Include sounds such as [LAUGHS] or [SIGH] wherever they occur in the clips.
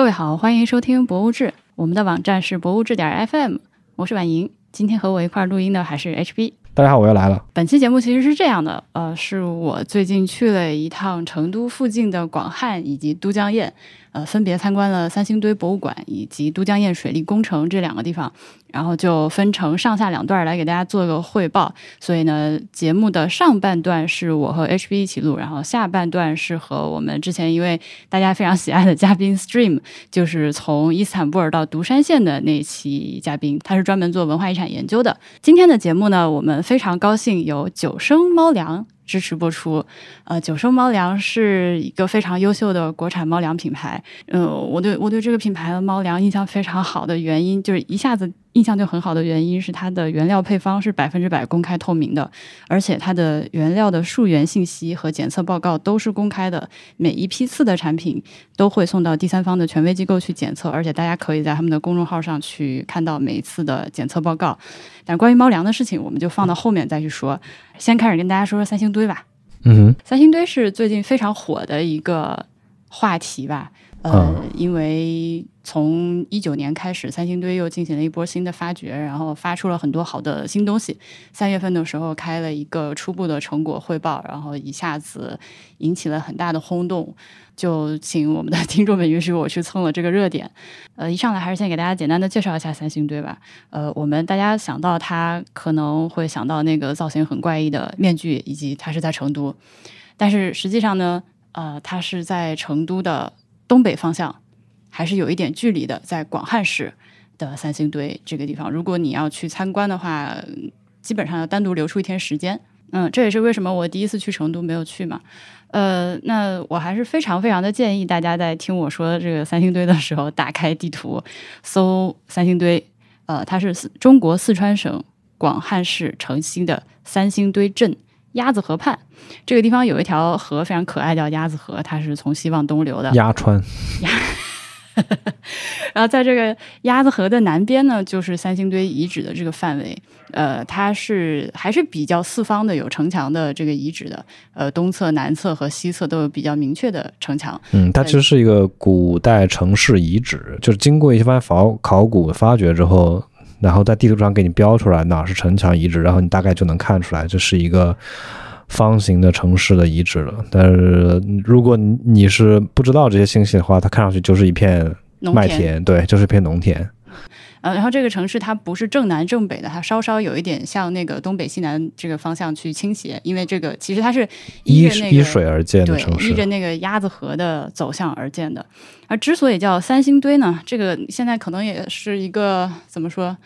各位好，欢迎收听《博物志》，我们的网站是博物志点 FM，我是婉莹，今天和我一块儿录音的还是 HB。大家好，我又来了。本期节目其实是这样的，呃，是我最近去了一趟成都附近的广汉以及都江堰，呃，分别参观了三星堆博物馆以及都江堰水利工程这两个地方，然后就分成上下两段来给大家做个汇报。所以呢，节目的上半段是我和 HB 一起录，然后下半段是和我们之前一位大家非常喜爱的嘉宾 Stream，就是从伊斯坦布尔到独山县的那期嘉宾，他是专门做文化遗产研究的。今天的节目呢，我们非常高兴有九生猫粮支持播出。呃，九生猫粮是一个非常优秀的国产猫粮品牌。嗯、我对我对这个品牌的猫粮印象非常好的原因，就是一下子印象就很好的原因是它的原料配方是百分之百公开透明的，而且它的原料的溯源信息和检测报告都是公开的，每一批次的产品都会送到第三方的权威机构去检测，而且大家可以在他们的公众号上去看到每一次的检测报告。但关于猫粮的事情，我们就放到后面再去说。先开始跟大家说说三星堆吧。嗯哼，三星堆是最近非常火的一个话题吧。呃，因为从一九年开始，三星堆又进行了一波新的发掘，然后发出了很多好的新东西。三月份的时候开了一个初步的成果汇报，然后一下子引起了很大的轰动。就请我们的 [LAUGHS] 听众们允许我去蹭了这个热点。呃，一上来还是先给大家简单的介绍一下三星堆吧。呃，我们大家想到它可能会想到那个造型很怪异的面具，以及它是在成都。但是实际上呢，呃，它是在成都的东北方向，还是有一点距离的，在广汉市的三星堆这个地方。如果你要去参观的话，基本上要单独留出一天时间。嗯，这也是为什么我第一次去成都没有去嘛。呃，那我还是非常非常的建议大家在听我说这个三星堆的时候，打开地图搜三星堆。呃，它是四中国四川省广汉市城西的三星堆镇鸭子河畔。这个地方有一条河非常可爱，叫鸭子河，它是从西往东流的。鸭川，[LAUGHS] 然后在这个鸭子河的南边呢，就是三星堆遗址的这个范围。呃，它是还是比较四方的，有城墙的这个遗址的。呃，东侧、南侧和西侧都有比较明确的城墙。嗯，它其实是一个古代城市遗址，就是经过一番考考古发掘之后，然后在地图上给你标出来哪是城墙遗址，然后你大概就能看出来这是一个方形的城市的遗址了。但是如果你是不知道这些信息的话，它看上去就是一片。麦田，对，就是一片农田。呃，然后这个城市它不是正南正北的，它稍稍有一点向那个东北西南这个方向去倾斜，因为这个其实它是依依着那个依水而建的对城市依，着那个鸭子河的走向而建的。而之所以叫三星堆呢，这个现在可能也是一个怎么说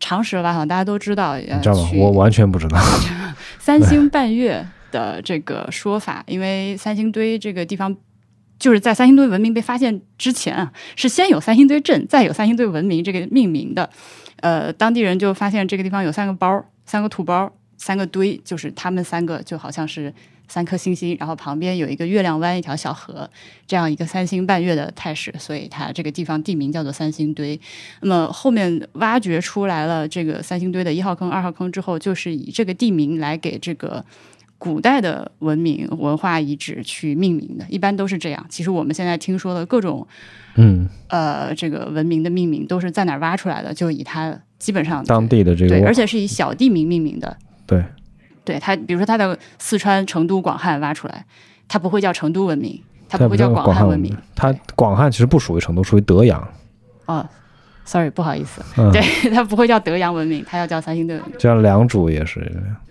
常识吧？好像大家都知道，知道吗？我完全不知道。[LAUGHS] 三星半月的这个说法，因为三星堆这个地方。就是在三星堆文明被发现之前啊，是先有三星堆镇，再有三星堆文明这个命名的。呃，当地人就发现这个地方有三个包，三个土包，三个堆，就是他们三个就好像是三颗星星，然后旁边有一个月亮湾，一条小河，这样一个三星半月的态势，所以它这个地方地名叫做三星堆。那么后面挖掘出来了这个三星堆的一号坑、二号坑之后，就是以这个地名来给这个。古代的文明文化遗址去命名的，一般都是这样。其实我们现在听说的各种嗯，呃这个文明的命名，都是在哪儿挖出来的，就以它基本上当地的这个对，个而且是以小地名命名的。对对它，比如说它的四川成都、广汉挖出来，它不会叫成都文明，它它不会叫广广汉文明。它广汉其实不属于成都，属于德阳。哦，sorry，不好意思，嗯，对，[LAUGHS] 它不会叫德阳文明，它要叫三星堆文明。叫良渚也是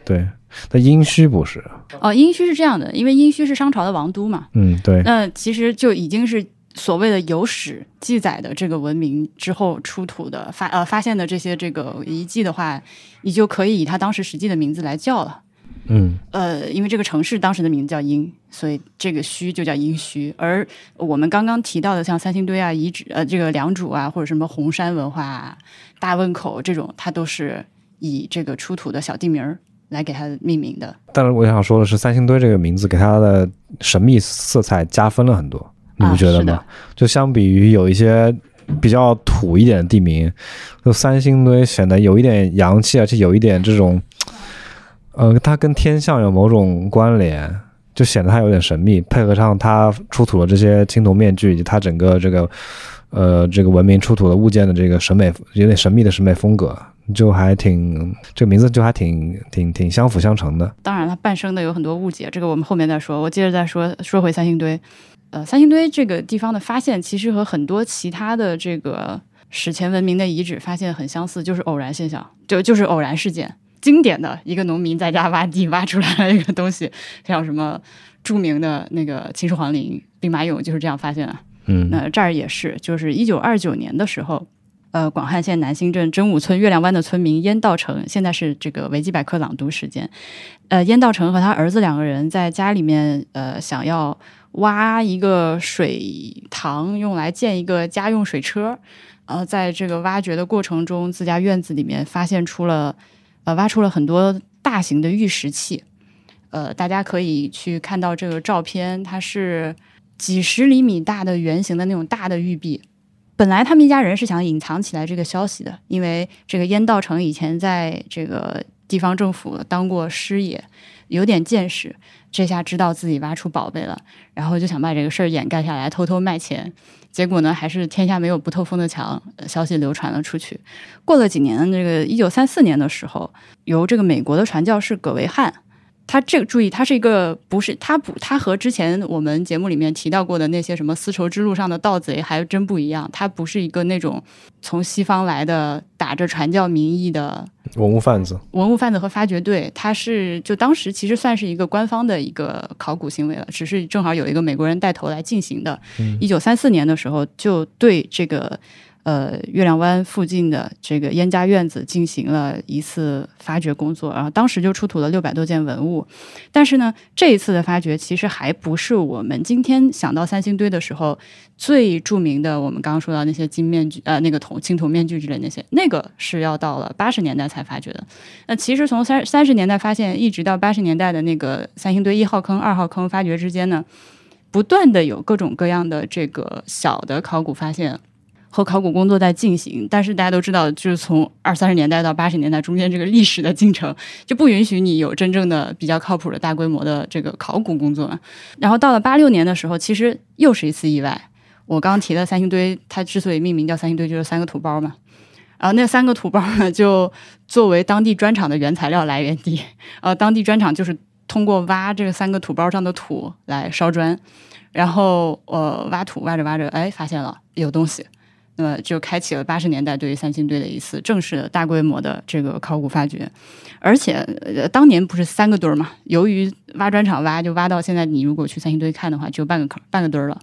对，但殷墟不是。哦，殷墟是这样的，因为殷墟是商朝的王都嘛，嗯，对，那其实就已经是所谓的有史记载的这个文明之后出土的发呃发现的这些这个遗迹的话，你就可以以它当时实际的名字来叫了。嗯呃，因为这个城市当时的名字叫殷，所以这个墟就叫殷墟。而我们刚刚提到的像三星堆啊、遗址呃这个良渚啊，或者什么红山文化、啊、大汶口这种，它都是以这个出土的小地名儿来给它命名的。但是我想说的是，三星堆这个名字给它的神秘色彩加分了很多，你不觉得吗？啊就相比于有一些比较土一点的地名，就三星堆显得有一点洋气，而且有一点这种，呃，它跟天象有某种关联。就显得它有点神秘。配合上它出土的这些青铜面具以及它整个这个呃这个文明出土的物件的这个审美有点神秘的审美风格，就还挺这个名字就还挺挺挺相辅相成的。当然，它半生的有很多误解，这个我们后面再说。我接着再说说回三星堆。呃，三星堆这个地方的发现，其实和很多其他的这个史前文明的遗址发现很相似，就是偶然现象，就就是偶然事件。经典的一个农民在家挖地挖出来了一个东西，像什么著名的那个秦始皇陵兵马俑就是这样发现的。嗯，那这儿也是，就是一九二九年的时候，呃，广汉县南兴镇真武村月亮湾的村民燕道成，现在是这个维基百科朗读时间。呃，燕道成和他儿子两个人在家里面，呃，想要。挖一个水塘，用来建一个家用水车。呃，在这个挖掘的过程中，自家院子里面发现出了，呃，挖出了很多大型的玉石器。呃，大家可以去看到这个照片，它是几十厘米大的圆形的那种大的玉璧。本来他们一家人是想隐藏起来这个消息的，因为这个燕道成以前在这个地方政府当过师爷，有点见识。这下知道自己挖出宝贝了，然后就想把这个事儿掩盖下来，偷偷卖钱。结果呢，还是天下没有不透风的墙，消息流传了出去。过了几年，这个一九三四年的时候，由这个美国的传教士葛维汉。他这个注意，他是一个不是他不他和之前我们节目里面提到过的那些什么丝绸之路上的盗贼还真不一样。他不是一个那种从西方来的打着传教名义的文物贩子、文物贩子和发掘队。他是就当时其实算是一个官方的一个考古行为了，只是正好有一个美国人带头来进行的。一九三四年的时候，就对这个。呃，月亮湾附近的这个燕家院子进行了一次发掘工作，然后当时就出土了六百多件文物。但是呢，这一次的发掘其实还不是我们今天想到三星堆的时候最著名的。我们刚刚说到那些金面具，呃，那个铜青铜面具之类那些，那个是要到了八十年代才发掘的。那其实从三三十年代发现，一直到八十年代的那个三星堆一号坑、二号坑发掘之间呢，不断的有各种各样的这个小的考古发现。和考古工作在进行，但是大家都知道，就是从二三十年代到八十年代中间这个历史的进程，就不允许你有真正的比较靠谱的大规模的这个考古工作。然后到了八六年的时候，其实又是一次意外。我刚刚提的三星堆，它之所以命名叫三星堆，就是三个土包嘛。然后那三个土包呢，就作为当地砖厂的原材料来源地。呃，当地砖厂就是通过挖这三个土包上的土来烧砖，然后呃挖土挖着挖着，哎，发现了有东西。那就开启了八十年代对于三星堆的一次正式的大规模的这个考古发掘，而且当年不是三个堆儿嘛？由于挖砖厂挖，就挖到现在，你如果去三星堆看的话，就半个坑、半个堆儿了。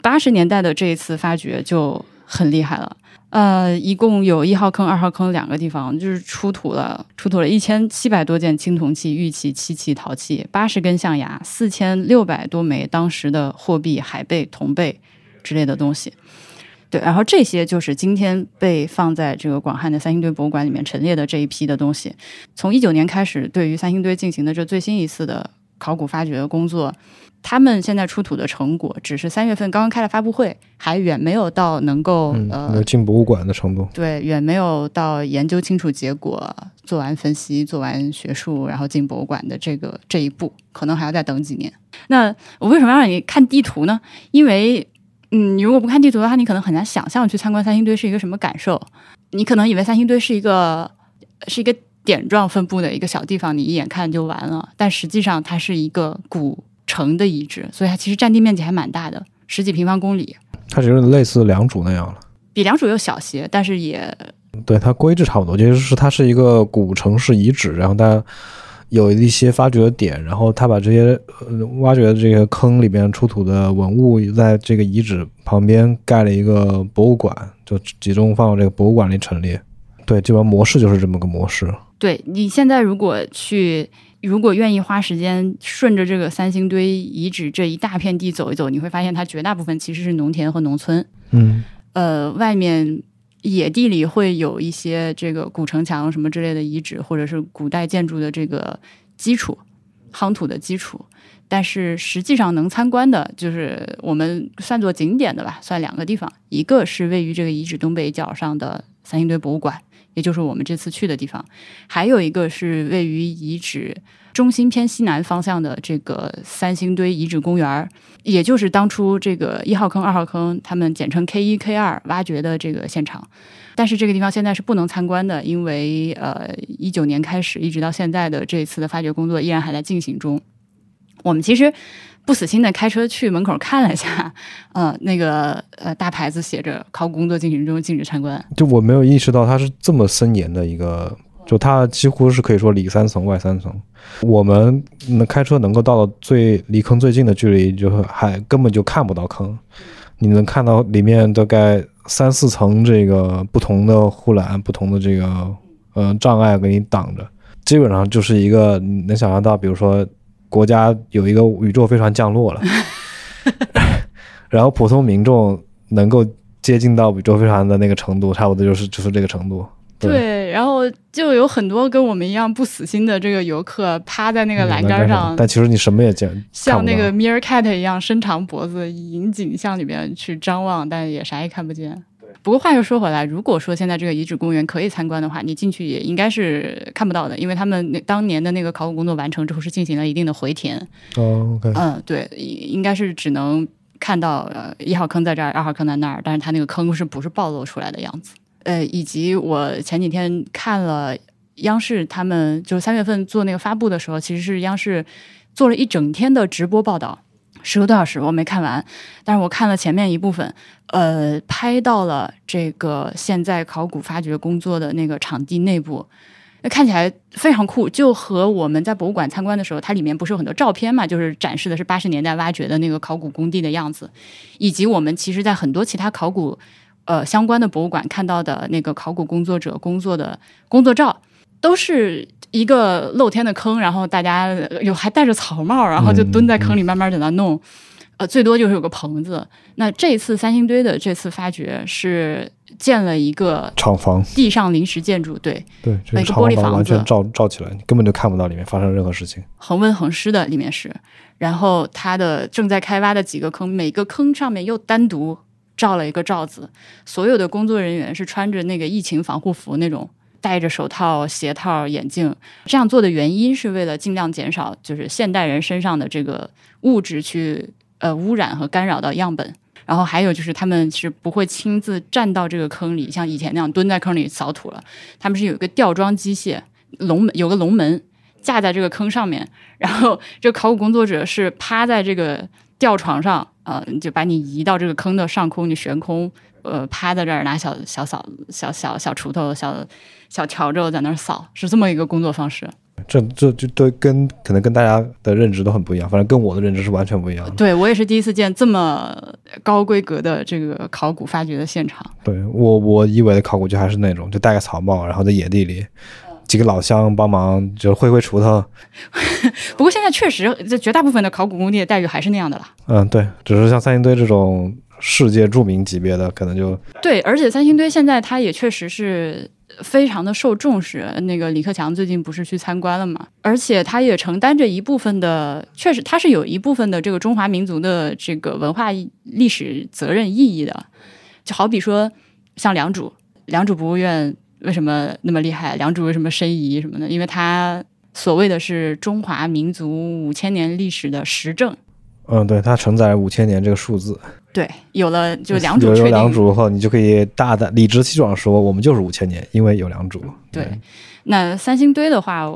八十年代的这一次发掘就很厉害了，呃，一共有一号坑、二号坑两个地方，就是出土了出土了一千七百多件青铜器、玉器、漆器、陶器，八十根象牙，四千六百多枚当时的货币、海贝、铜贝之类的东西。对，然后这些就是今天被放在这个广汉的三星堆博物馆里面陈列的这一批的东西。从一九年开始，对于三星堆进行的这最新一次的考古发掘工作，他们现在出土的成果只是三月份刚刚开了发布会，还远没有到能够呃进博物馆的程度。对，远没有到研究清楚结果、做完分析、做完学术，然后进博物馆的这个这一步，可能还要再等几年。那我为什么要让你看地图呢？因为嗯，你如果不看地图的话，你可能很难想象去参观三星堆是一个什么感受。你可能以为三星堆是一个是一个点状分布的一个小地方，你一眼看就完了。但实际上，它是一个古城的遗址，所以它其实占地面积还蛮大的，十几平方公里。它就是类似良渚那样了，比良渚又小些，但是也对它规制差不多，就是它是一个古城市遗址，然后它。有一些发掘的点，然后他把这些呃挖掘的这个坑里边出土的文物，在这个遗址旁边盖了一个博物馆，就集中放到这个博物馆里陈列。对，基本上模式就是这么个模式。对你现在如果去，如果愿意花时间顺着这个三星堆遗址这一大片地走一走，你会发现它绝大部分其实是农田和农村。嗯，呃，外面。野地里会有一些这个古城墙什么之类的遗址，或者是古代建筑的这个基础、夯土的基础。但是实际上能参观的，就是我们算作景点的吧，算两个地方，一个是位于这个遗址东北角上的三星堆博物馆，也就是我们这次去的地方。还有一个是位于遗址中心偏西南方向的这个三星堆遗址公园，也就是当初这个一号坑、二号坑，他们简称 K 一、K 二挖掘的这个现场。但是这个地方现在是不能参观的，因为呃，一九年开始一直到现在的这一次的发掘工作依然还在进行中。我们其实不死心的开车去门口看了一下，[LAUGHS] 呃，那个呃大牌子写着“考古工作进行中，禁止参观”。就我没有意识到它是这么森严的一个，就它几乎是可以说里三层外三层。我们能开车能够到最离坑最近的距离，就是还根本就看不到坑，你能看到里面大概。三四层这个不同的护栏，不同的这个呃障碍给你挡着，基本上就是一个能想象到，比如说国家有一个宇宙飞船降落了，[LAUGHS] 然后普通民众能够接近到宇宙飞船的那个程度，差不多就是就是这个程度。对，然后就有很多跟我们一样不死心的这个游客趴在那个栏杆上，但其实你什么也见，像那个 meerkat 一样伸长脖子，引颈向里面去张望，但也啥也看不见。不过话又说回来，如果说现在这个遗址公园可以参观的话，你进去也应该是看不到的，因为他们那当年的那个考古工作完成之后是进行了一定的回填。哦，OK，嗯，对，应该是只能看到呃一号坑在这儿，二号坑在那儿，但是它那个坑是不是暴露出来的样子？呃，以及我前几天看了央视他们就是三月份做那个发布的时候，其实是央视做了一整天的直播报道，十个多小时，我没看完，但是我看了前面一部分，呃，拍到了这个现在考古发掘工作的那个场地内部，那看起来非常酷，就和我们在博物馆参观的时候，它里面不是有很多照片嘛，就是展示的是八十年代挖掘的那个考古工地的样子，以及我们其实在很多其他考古。呃，相关的博物馆看到的那个考古工作者工作的工作照，都是一个露天的坑，然后大家有还戴着草帽，然后就蹲在坑里慢慢在那弄。呃，最多就是有个棚子。那这次三星堆的这次发掘是建了一个厂房，地上临时建筑，对对，那个玻璃房完全罩罩起来，你根本就看不到里面发生任何事情，恒温恒湿的里面是。然后它的正在开挖的几个坑，每个坑上面又单独。罩了一个罩子，所有的工作人员是穿着那个疫情防护服，那种戴着手套、鞋套、眼镜。这样做的原因是为了尽量减少就是现代人身上的这个物质去呃污染和干扰到样本。然后还有就是他们是不会亲自站到这个坑里，像以前那样蹲在坑里扫土了。他们是有一个吊装机械，龙门有个龙门架在这个坑上面，然后这个考古工作者是趴在这个吊床上。呃，就把你移到这个坑的上空，你悬空，呃，趴在这儿拿小小扫、小小小锄头、小小笤帚在那儿扫，是这么一个工作方式。这这就都跟可能跟大家的认知都很不一样，反正跟我的认知是完全不一样的。对我也是第一次见这么高规格的这个考古发掘的现场。对我我以为的考古就还是那种，就戴个草帽，然后在野地里。几个老乡帮忙，就挥挥锄头。[LAUGHS] 不过现在确实，这绝大部分的考古工地的待遇还是那样的啦。嗯，对，只是像三星堆这种世界著名级别的，可能就对。而且三星堆现在它也确实是非常的受重视。那个李克强最近不是去参观了嘛？而且他也承担着一部分的，确实他是有一部分的这个中华民族的这个文化历史责任意义的。就好比说，像良渚，良渚博物院。为什么那么厉害？良渚为什么申遗什么的？因为它所谓的是中华民族五千年历史的实证。嗯，对，它承载五千年这个数字。对，有了就良渚有良渚后，你就可以大胆理直气壮说，我们就是五千年，因为有良渚。对，那三星堆的话，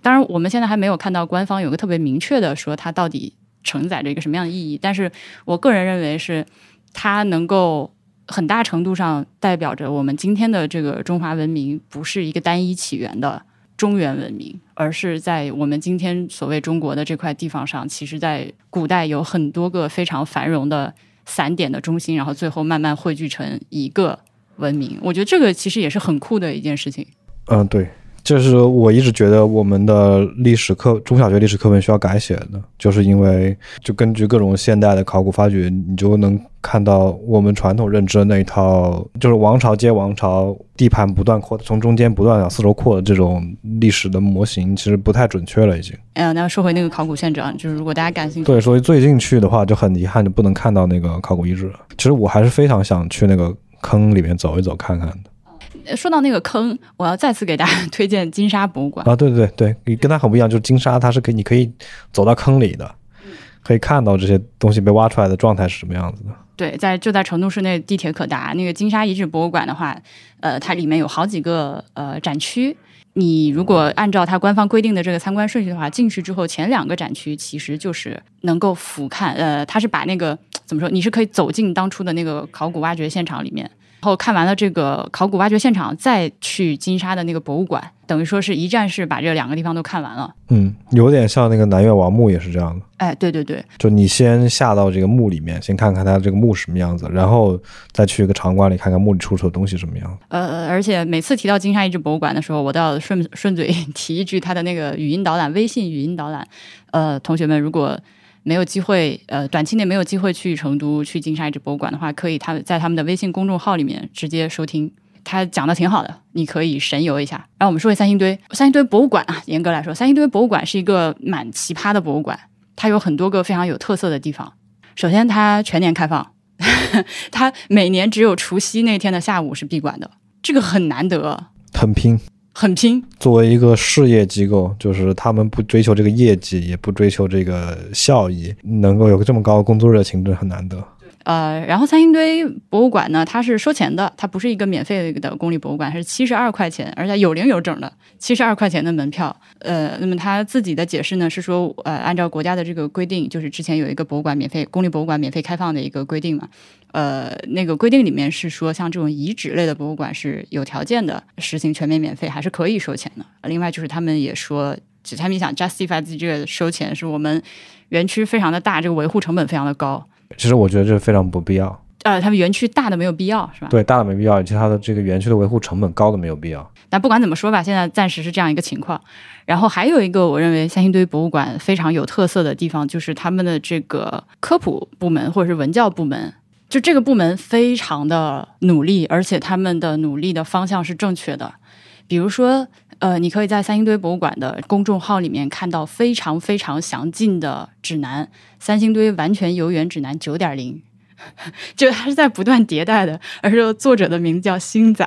当然我们现在还没有看到官方有个特别明确的说它到底承载着一个什么样的意义，但是我个人认为是它能够。很大程度上代表着我们今天的这个中华文明不是一个单一起源的中原文明，而是在我们今天所谓中国的这块地方上，其实在古代有很多个非常繁荣的散点的中心，然后最后慢慢汇聚成一个文明。我觉得这个其实也是很酷的一件事情。嗯，对。就是我一直觉得我们的历史课中小学历史课本需要改写的，就是因为就根据各种现代的考古发掘，你就能看到我们传统认知的那一套，就是王朝接王朝，地盘不断扩，从中间不断往四周扩的这种历史的模型，其实不太准确了，已经。哎，那说回那个考古现场，就是如果大家感兴趣，对，所以最近去的话就很遗憾，就不能看到那个考古遗址了。其实我还是非常想去那个坑里面走一走看看的。说到那个坑，我要再次给大家推荐金沙博物馆啊！对对对对，跟它很不一样，就是金沙它是可以，你可以走到坑里的，可以看到这些东西被挖出来的状态是什么样子的。对，在就在成都市内，地铁可达。那个金沙遗址博物馆的话，呃，它里面有好几个呃展区。你如果按照它官方规定的这个参观顺序的话，进去之后前两个展区其实就是能够俯瞰，呃，它是把那个怎么说，你是可以走进当初的那个考古挖掘现场里面。然后看完了这个考古挖掘现场，再去金沙的那个博物馆，等于说是一站式把这两个地方都看完了。嗯，有点像那个南越王墓也是这样的。哎，对对对，就你先下到这个墓里面，先看看它这个墓什么样子，然后再去一个场馆里看看墓里出土的东西什么样。呃，而且每次提到金沙遗址博物馆的时候，我都要顺顺嘴 [LAUGHS] 提一句它的那个语音导览，微信语音导览。呃，同学们如果。没有机会，呃，短期内没有机会去成都去金沙遗址博物馆的话，可以他在他们的微信公众号里面直接收听，他讲的挺好的，你可以神游一下。然后我们说回三星堆，三星堆博物馆啊，严格来说，三星堆博物馆是一个蛮奇葩的博物馆，它有很多个非常有特色的地方。首先，它全年开放，[LAUGHS] 它每年只有除夕那天的下午是闭馆的，这个很难得，很拼。很拼。作为一个事业机构，就是他们不追求这个业绩，也不追求这个效益，能够有个这么高的工作热情，这很难得。呃，然后三星堆博物馆呢，它是收钱的，它不是一个免费的公立博物馆，是七十二块钱，而且有零有整的七十二块钱的门票。呃，那么他自己的解释呢是说，呃，按照国家的这个规定，就是之前有一个博物馆免费公立博物馆免费开放的一个规定嘛。呃，那个规定里面是说，像这种遗址类的博物馆是有条件的实行全面免费，还是可以收钱的。另外就是他们也说，他们想 justify 自己这个收钱，是我们园区非常的大，这个维护成本非常的高。其实我觉得这非常不必要。呃，他们园区大的没有必要，是吧？对，大的没必要，其他的这个园区的维护成本高的没有必要。但不管怎么说吧，现在暂时是这样一个情况。然后还有一个我认为三星堆博物馆非常有特色的地方，就是他们的这个科普部门或者是文教部门，就这个部门非常的努力，而且他们的努力的方向是正确的。比如说，呃，你可以在三星堆博物馆的公众号里面看到非常非常详尽的指南，《三星堆完全游园指南九点零》。[LAUGHS] 就它是在不断迭代的，而且作者的名字叫星仔，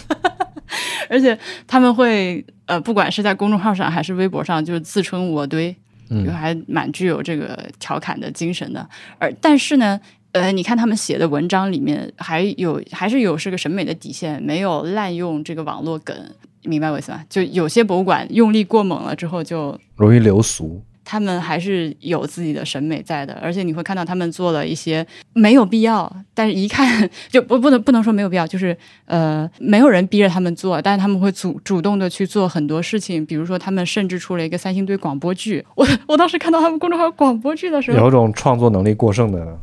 [LAUGHS] 而且他们会呃，不管是在公众号上还是微博上，就是自称我堆，就还蛮具有这个调侃的精神的。而但是呢，呃，你看他们写的文章里面还有还是有是个审美的底线，没有滥用这个网络梗，明白我意思吧？就有些博物馆用力过猛了之后，就容易流俗。他们还是有自己的审美在的，而且你会看到他们做了一些没有必要，但是一看就不不能不能说没有必要，就是呃没有人逼着他们做，但是他们会主主动的去做很多事情，比如说他们甚至出了一个三星堆广播剧，我我当时看到他们公众号广播剧的时候，有种创作能力过剩的，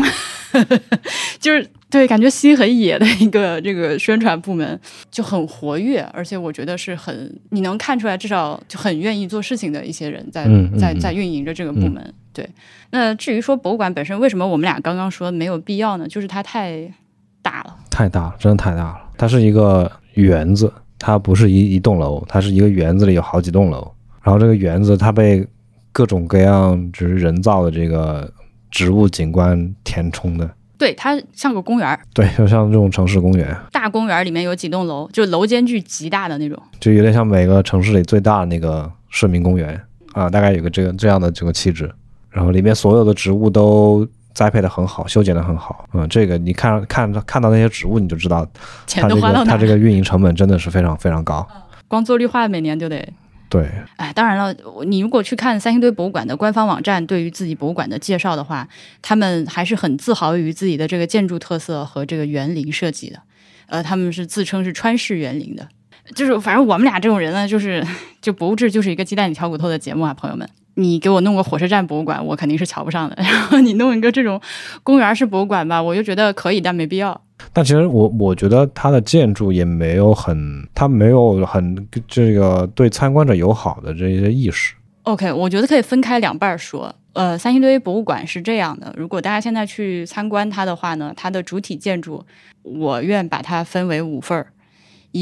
[LAUGHS] 就是。对，感觉心很野的一个这个宣传部门就很活跃，而且我觉得是很你能看出来，至少就很愿意做事情的一些人在在在运营着这个部门。对，那至于说博物馆本身为什么我们俩刚刚说没有必要呢？就是它太大了，太大了，真的太大了。它是一个园子，它不是一一栋楼，它是一个园子里有好几栋楼。然后这个园子它被各种各样就是人造的这个植物景观填充的。对，它像个公园儿，对，就像这种城市公园。大公园里面有几栋楼，就楼间距极大的那种，就有点像每个城市里最大的那个市民公园啊，大概有个这个这样的这个气质。然后里面所有的植物都栽培的很好，修剪的很好。嗯，这个你看看看到那些植物，你就知道，钱都花到它这个运营成本真的是非常非常高。光做绿化每年就得。对，哎，当然了，你如果去看三星堆博物馆的官方网站，对于自己博物馆的介绍的话，他们还是很自豪于自己的这个建筑特色和这个园林设计的。呃，他们是自称是川式园林的，就是反正我们俩这种人呢，就是就博物志就是一个鸡蛋里挑骨头的节目啊，朋友们。你给我弄个火车站博物馆，我肯定是瞧不上的。[LAUGHS] 然后你弄一个这种公园式博物馆吧，我就觉得可以，但没必要。但其实我我觉得它的建筑也没有很，它没有很这个对参观者友好的这些意识。OK，我觉得可以分开两半说。呃，三星堆博物馆是这样的，如果大家现在去参观它的话呢，它的主体建筑我愿把它分为五份儿，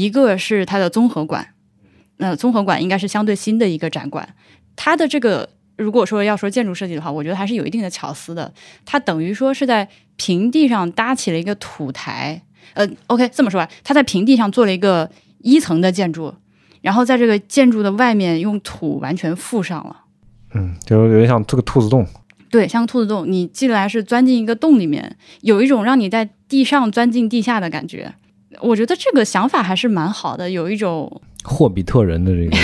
一个是它的综合馆，那综合馆应该是相对新的一个展馆。它的这个如果说要说建筑设计的话，我觉得还是有一定的巧思的。它等于说是在平地上搭起了一个土台，呃，OK，这么说吧，它在平地上做了一个一层的建筑，然后在这个建筑的外面用土完全覆上了。嗯，就有点像这个兔子洞。对，像兔子洞，你进来是钻进一个洞里面，有一种让你在地上钻进地下的感觉。我觉得这个想法还是蛮好的，有一种霍比特人的这个。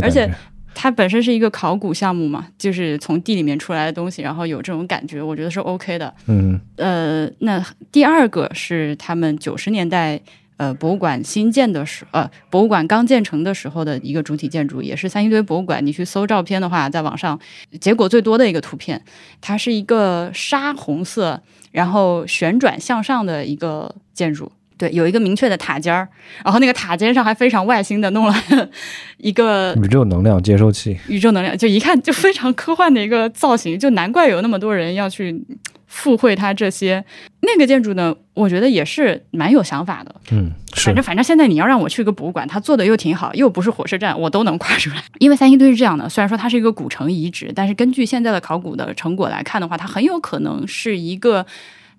[LAUGHS] 而且它本身是一个考古项目嘛，就是从地里面出来的东西，然后有这种感觉，我觉得是 OK 的。嗯呃，那第二个是他们九十年代呃博物馆新建的时，呃博物馆刚建成的时候的一个主体建筑，也是三星堆博物馆。你去搜照片的话，在网上结果最多的一个图片，它是一个沙红色，然后旋转向上的一个建筑。对，有一个明确的塔尖儿，然后那个塔尖上还非常外星的弄了 [LAUGHS] 一个宇宙能量接收器。宇宙能量，就一看就非常科幻的一个造型，就难怪有那么多人要去附会它这些。那个建筑呢，我觉得也是蛮有想法的。嗯，是反正反正现在你要让我去一个博物馆，它做的又挺好，又不是火车站，我都能跨出来。因为三星堆是这样的，虽然说它是一个古城遗址，但是根据现在的考古的成果来看的话，它很有可能是一个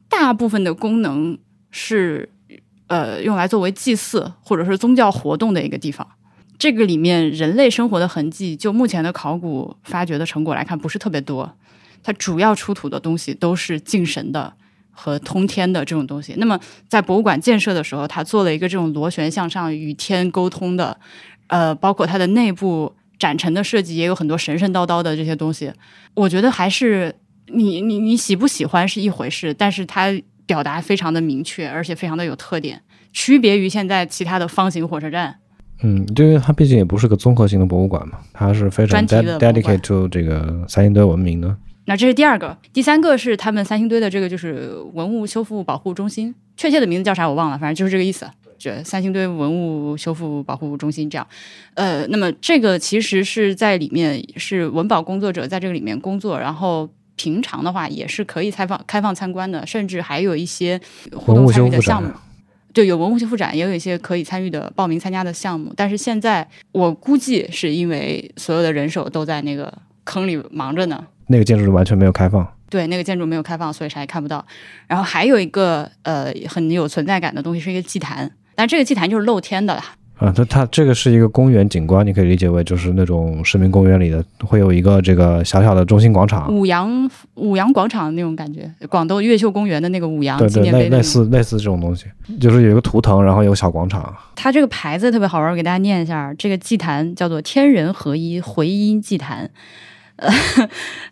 大部分的功能是呃用来作为祭祀或者是宗教活动的一个地方。这个里面人类生活的痕迹，就目前的考古发掘的成果来看，不是特别多。它主要出土的东西都是敬神的和通天的这种东西。那么在博物馆建设的时候，它做了一个这种螺旋向上与天沟通的，呃，包括它的内部展陈的设计也有很多神神叨叨的这些东西。我觉得还是你你你喜不喜欢是一回事，但是它表达非常的明确，而且非常的有特点，区别于现在其他的方形火车站。嗯，因为它毕竟也不是个综合性的博物馆嘛，它是非常 dedicate to 这个三星堆文明的。那这是第二个，第三个是他们三星堆的这个就是文物修复保护中心，确切的名字叫啥我忘了，反正就是这个意思。这三星堆文物修复保护中心这样，呃，那么这个其实是在里面是文保工作者在这个里面工作，然后平常的话也是可以开放开放参观的，甚至还有一些互动参与的项目展。对，有文物修复展，也有一些可以参与的报名参加的项目。但是现在我估计是因为所有的人手都在那个坑里忙着呢，那个建筑完全没有开放。对，那个建筑没有开放，所以啥也看不到。然后还有一个呃很有存在感的东西是一个祭坛，但这个祭坛就是露天的啦。啊，它它这个是一个公园景观，你可以理解为就是那种市民公园里的会有一个这个小小的中心广场，五羊五羊广场那种感觉，广东越秀公园的那个五羊对对，类类纪念碑那种。似类似这种东西，就是有一个图腾，然后有个小广场，它这个牌子特别好玩，我给大家念一下。这个祭坛叫做“天人合一回音祭坛”，呃，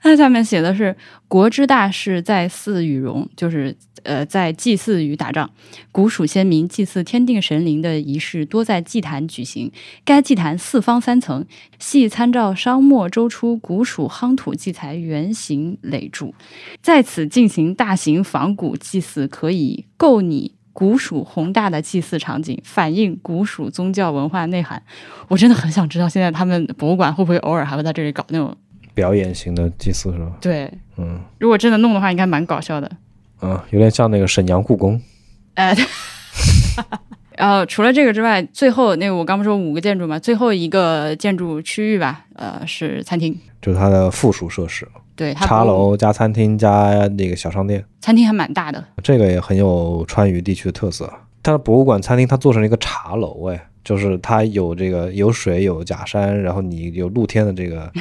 它下面写的是“国之大事，在祀与戎”，就是呃，在祭祀与打仗。古蜀先民祭祀天定神灵的仪式多在祭坛举行。该祭坛四方三层，系参照商末周初古蜀夯土祭材原型垒筑，在此进行大型仿古祭祀，可以构拟古蜀宏大的祭祀场景，反映古蜀宗教文化内涵。我真的很想知道，现在他们博物馆会不会偶尔还会在这里搞那种？表演型的祭祀是吧？对，嗯如果真的弄的话，应该蛮搞笑的。嗯，有点像那个沈阳故宫。呃，[LAUGHS] 然后除了这个之外，最后那个我刚不说五个建筑嘛，最后一个建筑区域吧，呃，是餐厅。就是它的附属设施，对，它茶，楼加餐厅加那个小商店，餐厅还蛮大的。这个也很有川渝地区的特色。它的博物馆餐厅它做成了一个茶楼，哎，就是它有这个有水有假山，然后你有露天的这个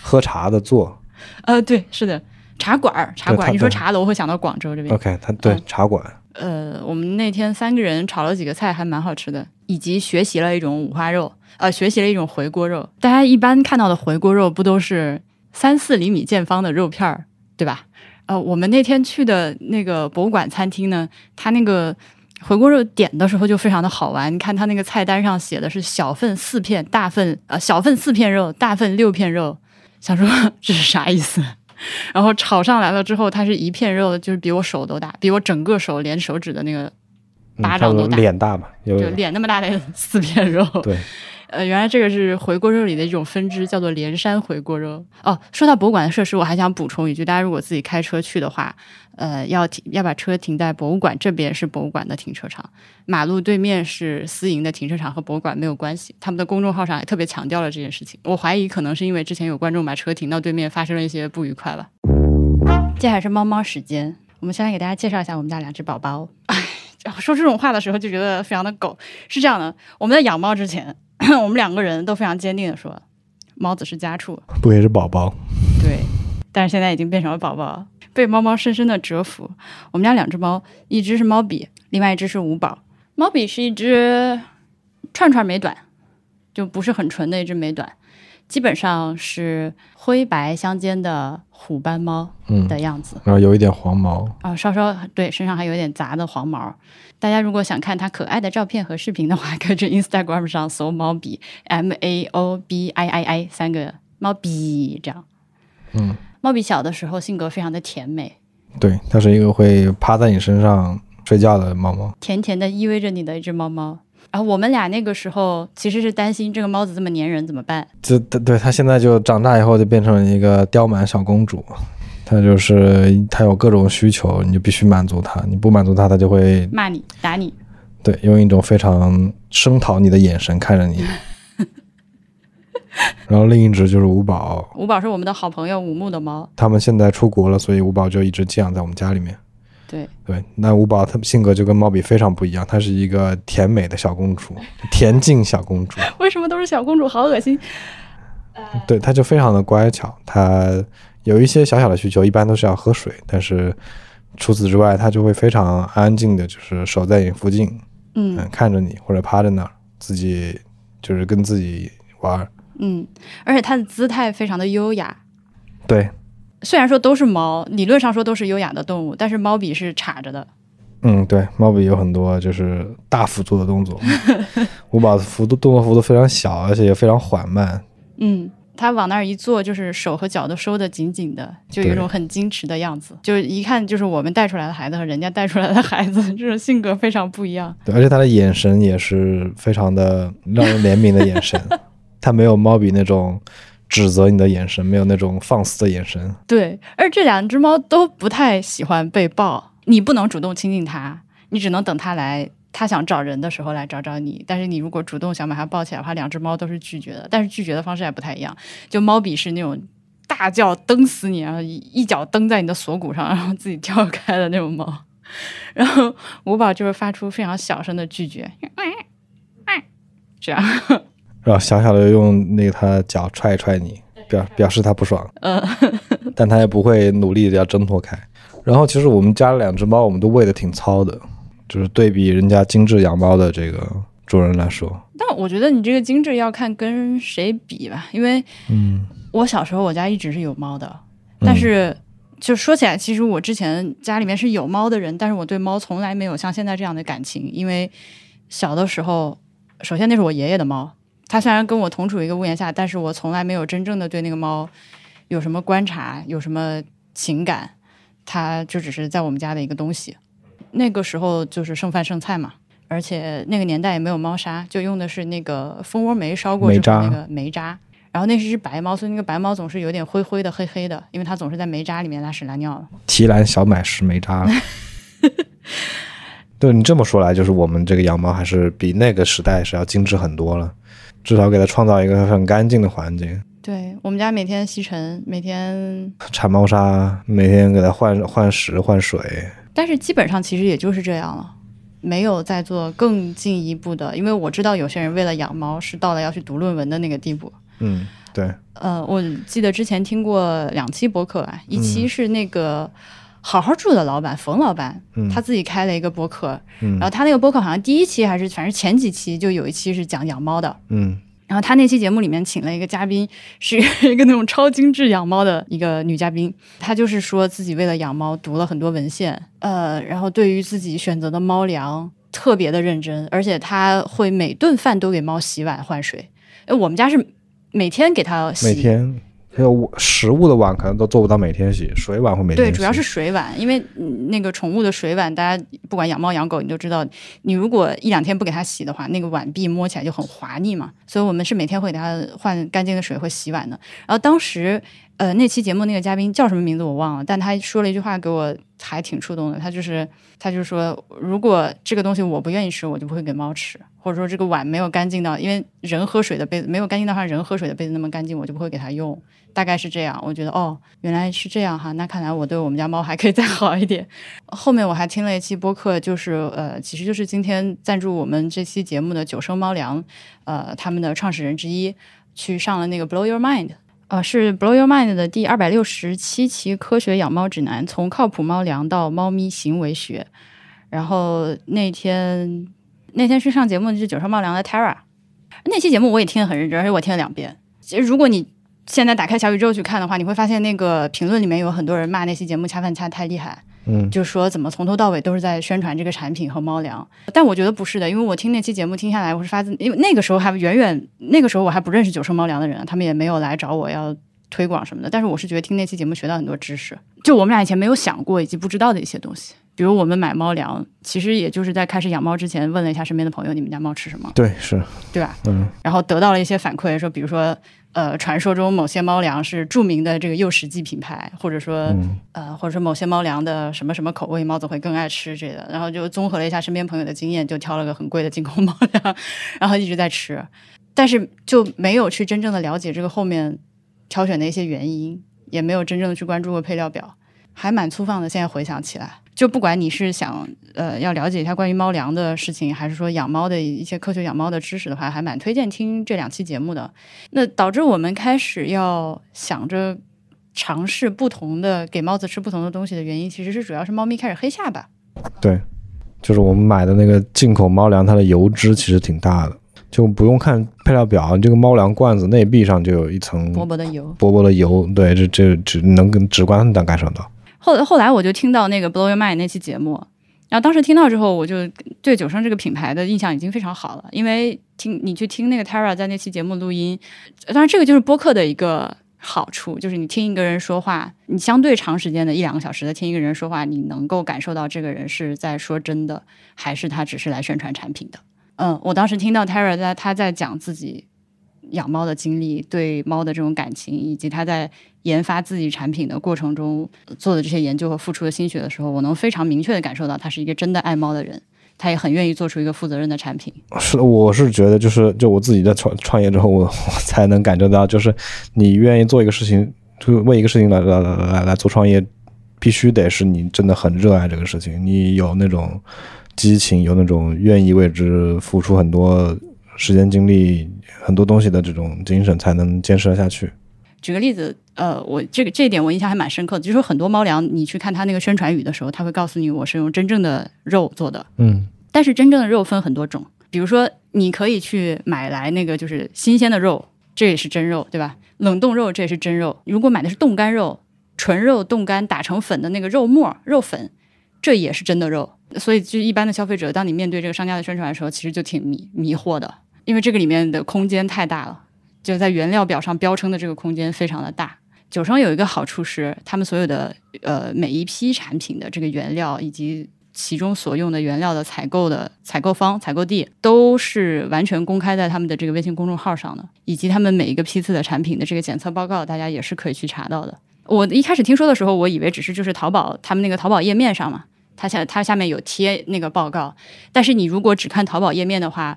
喝茶的座。呃，对，是的，茶馆儿，茶馆儿。你说茶楼会想到广州这边。OK，他对、嗯茶馆，呃，我们那天三个人炒了几个菜，还蛮好吃的，以及学习了一种五花肉，呃，学习了一种回锅肉。大家一般看到的回锅肉不都是三四厘米见方的肉片儿，对吧？呃，我们那天去的那个博物馆餐厅呢，它那个回锅肉点的时候就非常的好玩。你看它那个菜单上写的是小份四片，大份呃小份四片肉，大份六片肉，想说 [LAUGHS] 这是啥意思？然后炒上来了之后，它是一片肉，就是比我手都大，比我整个手连手指的那个巴掌都大脸大嘛，有就脸那么大的四片肉。对，[LAUGHS] 呃，原来这个是回锅肉里的一种分支，叫做连山回锅肉。哦，说到博物馆的设施，我还想补充一句：大家如果自己开车去的话，呃，要停要把车停在博物馆这边是博物馆的停车场，马路对面是私营的停车场，和博物馆没有关系。他们的公众号上也特别强调了这件事情。我怀疑可能是因为之前有观众把车停到对面，发生了一些不愉快吧。接下来是猫猫时间，我们先来给大家介绍一下我们家两只宝宝。[LAUGHS] 哎，说这种话的时候就觉得非常的狗。是这样的，我们在养猫之前。[COUGHS] 我们两个人都非常坚定的说，猫子是家畜，不也是宝宝？对，但是现在已经变成了宝宝，被猫猫深深的折服。我们家两只猫，一只是猫比，另外一只是五宝。猫比是一只串串美短，就不是很纯的一只美短。基本上是灰白相间的虎斑猫的样子，然后有一点黄毛啊，稍稍对，身上还有点杂的黄毛。大家如果想看它可爱的照片和视频的话，可以去 Instagram 上搜“猫比 M A O B I I I” 三个猫比这样。嗯，猫比小的时候性格非常的甜美，对，它是一个会趴在你身上睡觉的猫猫，甜甜的依偎着你的一只猫猫。然后我们俩那个时候其实是担心这个猫子这么粘人怎么办？这对它现在就长大以后就变成了一个刁蛮小公主，它就是它有各种需求，你就必须满足它，你不满足它，它就会骂你打你。对，用一种非常声讨你的眼神看着你。[LAUGHS] 然后另一只就是五宝，五宝是我们的好朋友五木的猫，他们现在出国了，所以五宝就一直寄养在我们家里面。对对，那五宝它性格就跟猫比非常不一样，她是一个甜美的小公主，恬静小公主。[LAUGHS] 为什么都是小公主？好恶心。对，它就非常的乖巧，它有一些小小的需求，一般都是要喝水，但是除此之外，它就会非常安静的，就是守在你附近，嗯，看着你或者趴在那儿，自己就是跟自己玩。嗯，而且它的姿态非常的优雅。对。虽然说都是猫，理论上说都是优雅的动物，但是猫比是叉着的。嗯，对，猫比有很多就是大幅度的动作，[LAUGHS] 五宝幅度动作幅度非常小，而且也非常缓慢。嗯，它往那儿一坐，就是手和脚都收得紧紧的，就有一种很矜持的样子，就是一看就是我们带出来的孩子和人家带出来的孩子，[LAUGHS] 这种性格非常不一样。对，而且它的眼神也是非常的让人怜悯的眼神，[LAUGHS] 它没有猫比那种。指责你的眼神，没有那种放肆的眼神。对，而这两只猫都不太喜欢被抱，你不能主动亲近它，你只能等它来，它想找人的时候来找找你。但是你如果主动想把它抱起来的话，两只猫都是拒绝的。但是拒绝的方式还不太一样，就猫比是那种大叫蹬死你，然后一脚蹬在你的锁骨上，然后自己跳开的那种猫。[LAUGHS] 然后五宝就是发出非常小声的拒绝，[LAUGHS] 这样。然后小小的用那个他脚踹一踹你，表表示他不爽，嗯，[LAUGHS] 但他也不会努力的要挣脱开。然后其实我们家两只猫，我们都喂的挺糙的，就是对比人家精致养猫的这个主人来说。但我觉得你这个精致要看跟谁比吧，因为，嗯，我小时候我家一直是有猫的，但是就说起来，其实我之前家里面是有猫的人，但是我对猫从来没有像现在这样的感情，因为小的时候，首先那是我爷爷的猫。它虽然跟我同处一个屋檐下，但是我从来没有真正的对那个猫有什么观察，有什么情感，它就只是在我们家的一个东西。那个时候就是剩饭剩菜嘛，而且那个年代也没有猫砂，就用的是那个蜂窝煤烧过之后那个煤渣。然后那是只白猫，所以那个白猫总是有点灰灰的、黑黑的，因为它总是在煤渣里面拉屎拉尿。提篮小买是煤渣。[LAUGHS] 对你这么说来，就是我们这个养猫还是比那个时代是要精致很多了。至少给它创造一个很干净的环境。对我们家每天吸尘，每天铲猫砂，每天给它换换食换水。但是基本上其实也就是这样了，没有再做更进一步的。因为我知道有些人为了养猫是到了要去读论文的那个地步。嗯，对。呃，我记得之前听过两期博客啊，一期是那个。好好住的老板冯老板，他自己开了一个播客，然后他那个播客好像第一期还是反正前几期就有一期是讲养猫的，嗯，然后他那期节目里面请了一个嘉宾，是 [LAUGHS] 一个那种超精致养猫的一个女嘉宾，她就是说自己为了养猫读了很多文献，呃，然后对于自己选择的猫粮特别的认真，而且他会每顿饭都给猫洗碗换水，哎，我们家是每天给它洗，每天。还有食物的碗可能都做不到每天洗，水碗会每天对，主要是水碗，因为嗯那个宠物的水碗，大家不管养猫养狗，你都知道，你如果一两天不给它洗的话，那个碗壁摸起来就很滑腻嘛。所以我们是每天会给它换干净的水，会洗碗的。然后当时呃那期节目那个嘉宾叫什么名字我忘了，但他说了一句话给我还挺触动的，他就是他就说，如果这个东西我不愿意吃，我就不会给猫吃，或者说这个碗没有干净到，因为人喝水的杯子没有干净到像人喝水的杯子那么干净，我就不会给它用。大概是这样，我觉得哦，原来是这样哈，那看来我对我们家猫还可以再好一点。后面我还听了一期播客，就是呃，其实就是今天赞助我们这期节目的九生猫粮，呃，他们的创始人之一去上了那个 Blow Your Mind，呃，是 Blow Your Mind 的第二百六十七期科学养猫指南，从靠谱猫粮到猫咪行为学。然后那天那天去上节目的是九生猫粮的 Tara，那期节目我也听得很认真，而且我听了两遍。其实如果你现在打开小宇宙去看的话，你会发现那个评论里面有很多人骂那期节目恰饭恰太厉害，嗯，就说怎么从头到尾都是在宣传这个产品和猫粮。但我觉得不是的，因为我听那期节目听下来，我是发自，因为那个时候还远远，那个时候我还不认识九生猫粮的人，他们也没有来找我要推广什么的。但是我是觉得听那期节目学到很多知识，就我们俩以前没有想过以及不知道的一些东西。比如我们买猫粮，其实也就是在开始养猫之前问了一下身边的朋友，你们家猫吃什么，对，是，对吧？嗯，然后得到了一些反馈，说比如说，呃，传说中某些猫粮是著名的这个诱食剂品牌，或者说，嗯呃，或者说某些猫粮的什么什么口味，猫子会更爱吃这个。然后就综合了一下身边朋友的经验，就挑了个很贵的进口猫粮，[LAUGHS] 然后一直在吃，但是就没有去真正的了解这个后面挑选的一些原因，也没有真正的去关注过配料表，还蛮粗放的。现在回想起来。就不管你是想呃要了解一下关于猫粮的事情，还是说养猫的一些科学养猫的知识的话，还蛮推荐听这两期节目的。那导致我们开始要想着尝试不同的给猫子吃不同的东西的原因，其实是主要是猫咪开始黑下巴。对，就是我们买的那个进口猫粮，它的油脂其实挺大的，就不用看配料表，这个猫粮罐子内壁上就有一层薄薄的油。薄薄的油，对，这这只能跟直观的感受到。后后来我就听到那个 Blow Your Mind 那期节目，然后当时听到之后，我就对九生这个品牌的印象已经非常好了，因为听你去听那个 Tara 在那期节目录音，当然这个就是播客的一个好处，就是你听一个人说话，你相对长时间的一两个小时的听一个人说话，你能够感受到这个人是在说真的，还是他只是来宣传产品的。嗯，我当时听到 Tara 在他在讲自己养猫的经历，对猫的这种感情，以及他在研发自己产品的过程中做的这些研究和付出的心血的时候，我能非常明确的感受到他是一个真的爱猫的人，他也很愿意做出一个负责任的产品。是，我是觉得就是就我自己在创创业之后，我我才能感觉到，就是你愿意做一个事情，就为一个事情来来来来来做创业，必须得是你真的很热爱这个事情，你有那种激情，有那种愿意为之付出很多时间精力、很多东西的这种精神，才能坚持得下去。举个例子，呃，我这个这一点我印象还蛮深刻的，就是说很多猫粮，你去看它那个宣传语的时候，它会告诉你我是用真正的肉做的，嗯但是真正的肉分很多种，比如说你可以去买来那个就是新鲜的肉，这也是真肉，对吧？冷冻肉这也是真肉。如果买的是冻干肉，纯肉冻干打成粉的那个肉末、肉粉，这也是真的肉。所以，就一般的消费者，当你面对这个商家的宣传的时候，其实就挺迷迷惑的，因为这个里面的空间太大了，就在原料表上标称的这个空间非常的大。九生有一个好处是，他们所有的呃每一批产品的这个原料以及其中所用的原料的采购的采购方、采购地都是完全公开在他们的这个微信公众号上的，以及他们每一个批次的产品的这个检测报告，大家也是可以去查到的。我一开始听说的时候，我以为只是就是淘宝他们那个淘宝页面上嘛，它下它下面有贴那个报告，但是你如果只看淘宝页面的话，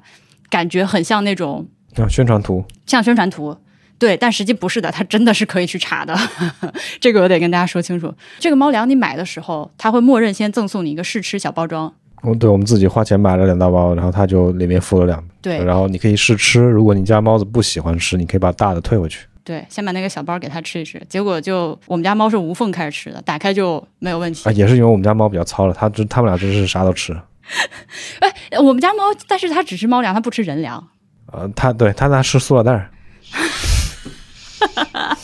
感觉很像那种啊，宣传图，像宣传图，对，但实际不是的，它真的是可以去查的。[LAUGHS] 这个我得跟大家说清楚。这个猫粮你买的时候，它会默认先赠送你一个试吃小包装，哦对我们自己花钱买了两大包，然后它就里面附了两，对然后你可以试吃，如果你家猫子不喜欢吃，你可以把大的退回去。对，先把那个小包给它吃一吃。结果就我们家猫是无缝开始吃的，打开就没有问题啊，。也是因为我们家猫比较糙了，它就它们俩真是啥都吃。[LAUGHS] 哎，我们家猫，但是它只吃猫粮，它不吃人粮。呃，它对它那吃塑料袋儿，[LAUGHS]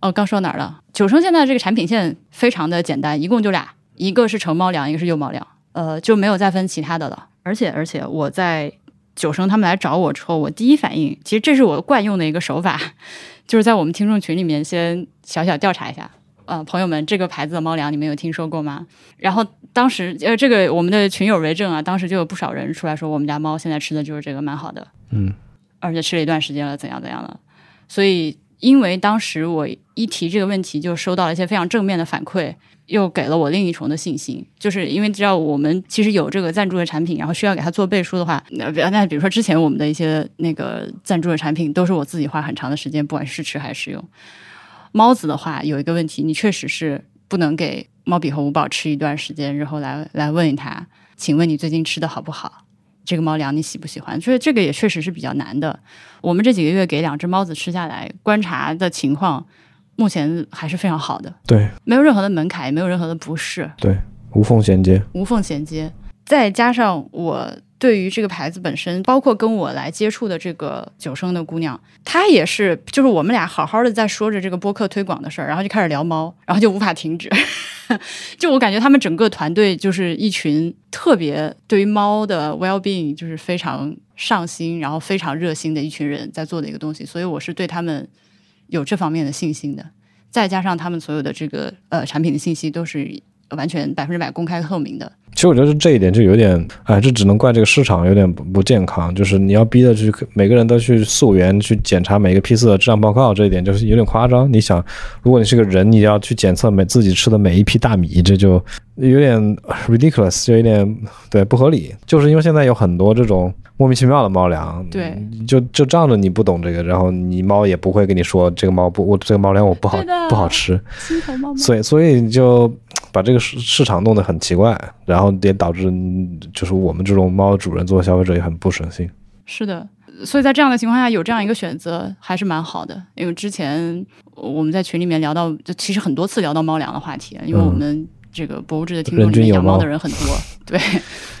哦，刚说哪儿了？九生现在这个产品线非常的简单，一共就俩，一个是成猫粮，一个是幼猫粮，呃，就没有再分其他的了。而且而且我在九生他们来找我之后，我第一反应，其实这是我惯用的一个手法，[LAUGHS] 就是在我们听众群里面先小小调查一下。呃，朋友们，这个牌子的猫粮你们有听说过吗？然后当时呃，这个我们的群友为证啊，当时就有不少人出来说，我们家猫现在吃的就是这个，蛮好的。嗯，而且吃了一段时间了，怎样怎样了。所以，因为当时我一提这个问题，就收到了一些非常正面的反馈，又给了我另一重的信心。就是因为知道我们其实有这个赞助的产品，然后需要给它做背书的话，那那比如说之前我们的一些那个赞助的产品，都是我自己花很长的时间，不管是试吃还是使用。猫子的话有一个问题，你确实是不能给猫比和五宝吃一段时间，然后来来问它，请问你最近吃的好不好？这个猫粮你喜不喜欢？所以这个也确实是比较难的。我们这几个月给两只猫子吃下来，观察的情况目前还是非常好的。对，没有任何的门槛，也没有任何的不适，对，无缝衔接，无缝衔接。再加上我。对于这个牌子本身，包括跟我来接触的这个九生的姑娘，她也是，就是我们俩好好的在说着这个播客推广的事儿，然后就开始聊猫，然后就无法停止。[LAUGHS] 就我感觉他们整个团队就是一群特别对于猫的 well being 就是非常上心，然后非常热心的一群人在做的一个东西，所以我是对他们有这方面的信心的。再加上他们所有的这个呃产品的信息都是完全百分之百公开透明的。其实我觉得这一点就有点，哎，这只能怪这个市场有点不不健康。就是你要逼着去每个人都去溯源去检查每个批次的质量报告，这一点就是有点夸张。你想，如果你是个人，你要去检测每自己吃的每一批大米，这就有点 ridiculous，就有点对不合理。就是因为现在有很多这种莫名其妙的猫粮，对，就就仗着你不懂这个，然后你猫也不会跟你说这个猫不，我这个猫粮我不好不好吃，所以所以就。把这个市市场弄得很奇怪，然后也导致就是我们这种猫主人做消费者也很不省心。是的，所以在这样的情况下有这样一个选择还是蛮好的。因为之前我们在群里面聊到，就其实很多次聊到猫粮的话题，因为我们这个博物志的听众里面养猫的人很多，[LAUGHS] 对，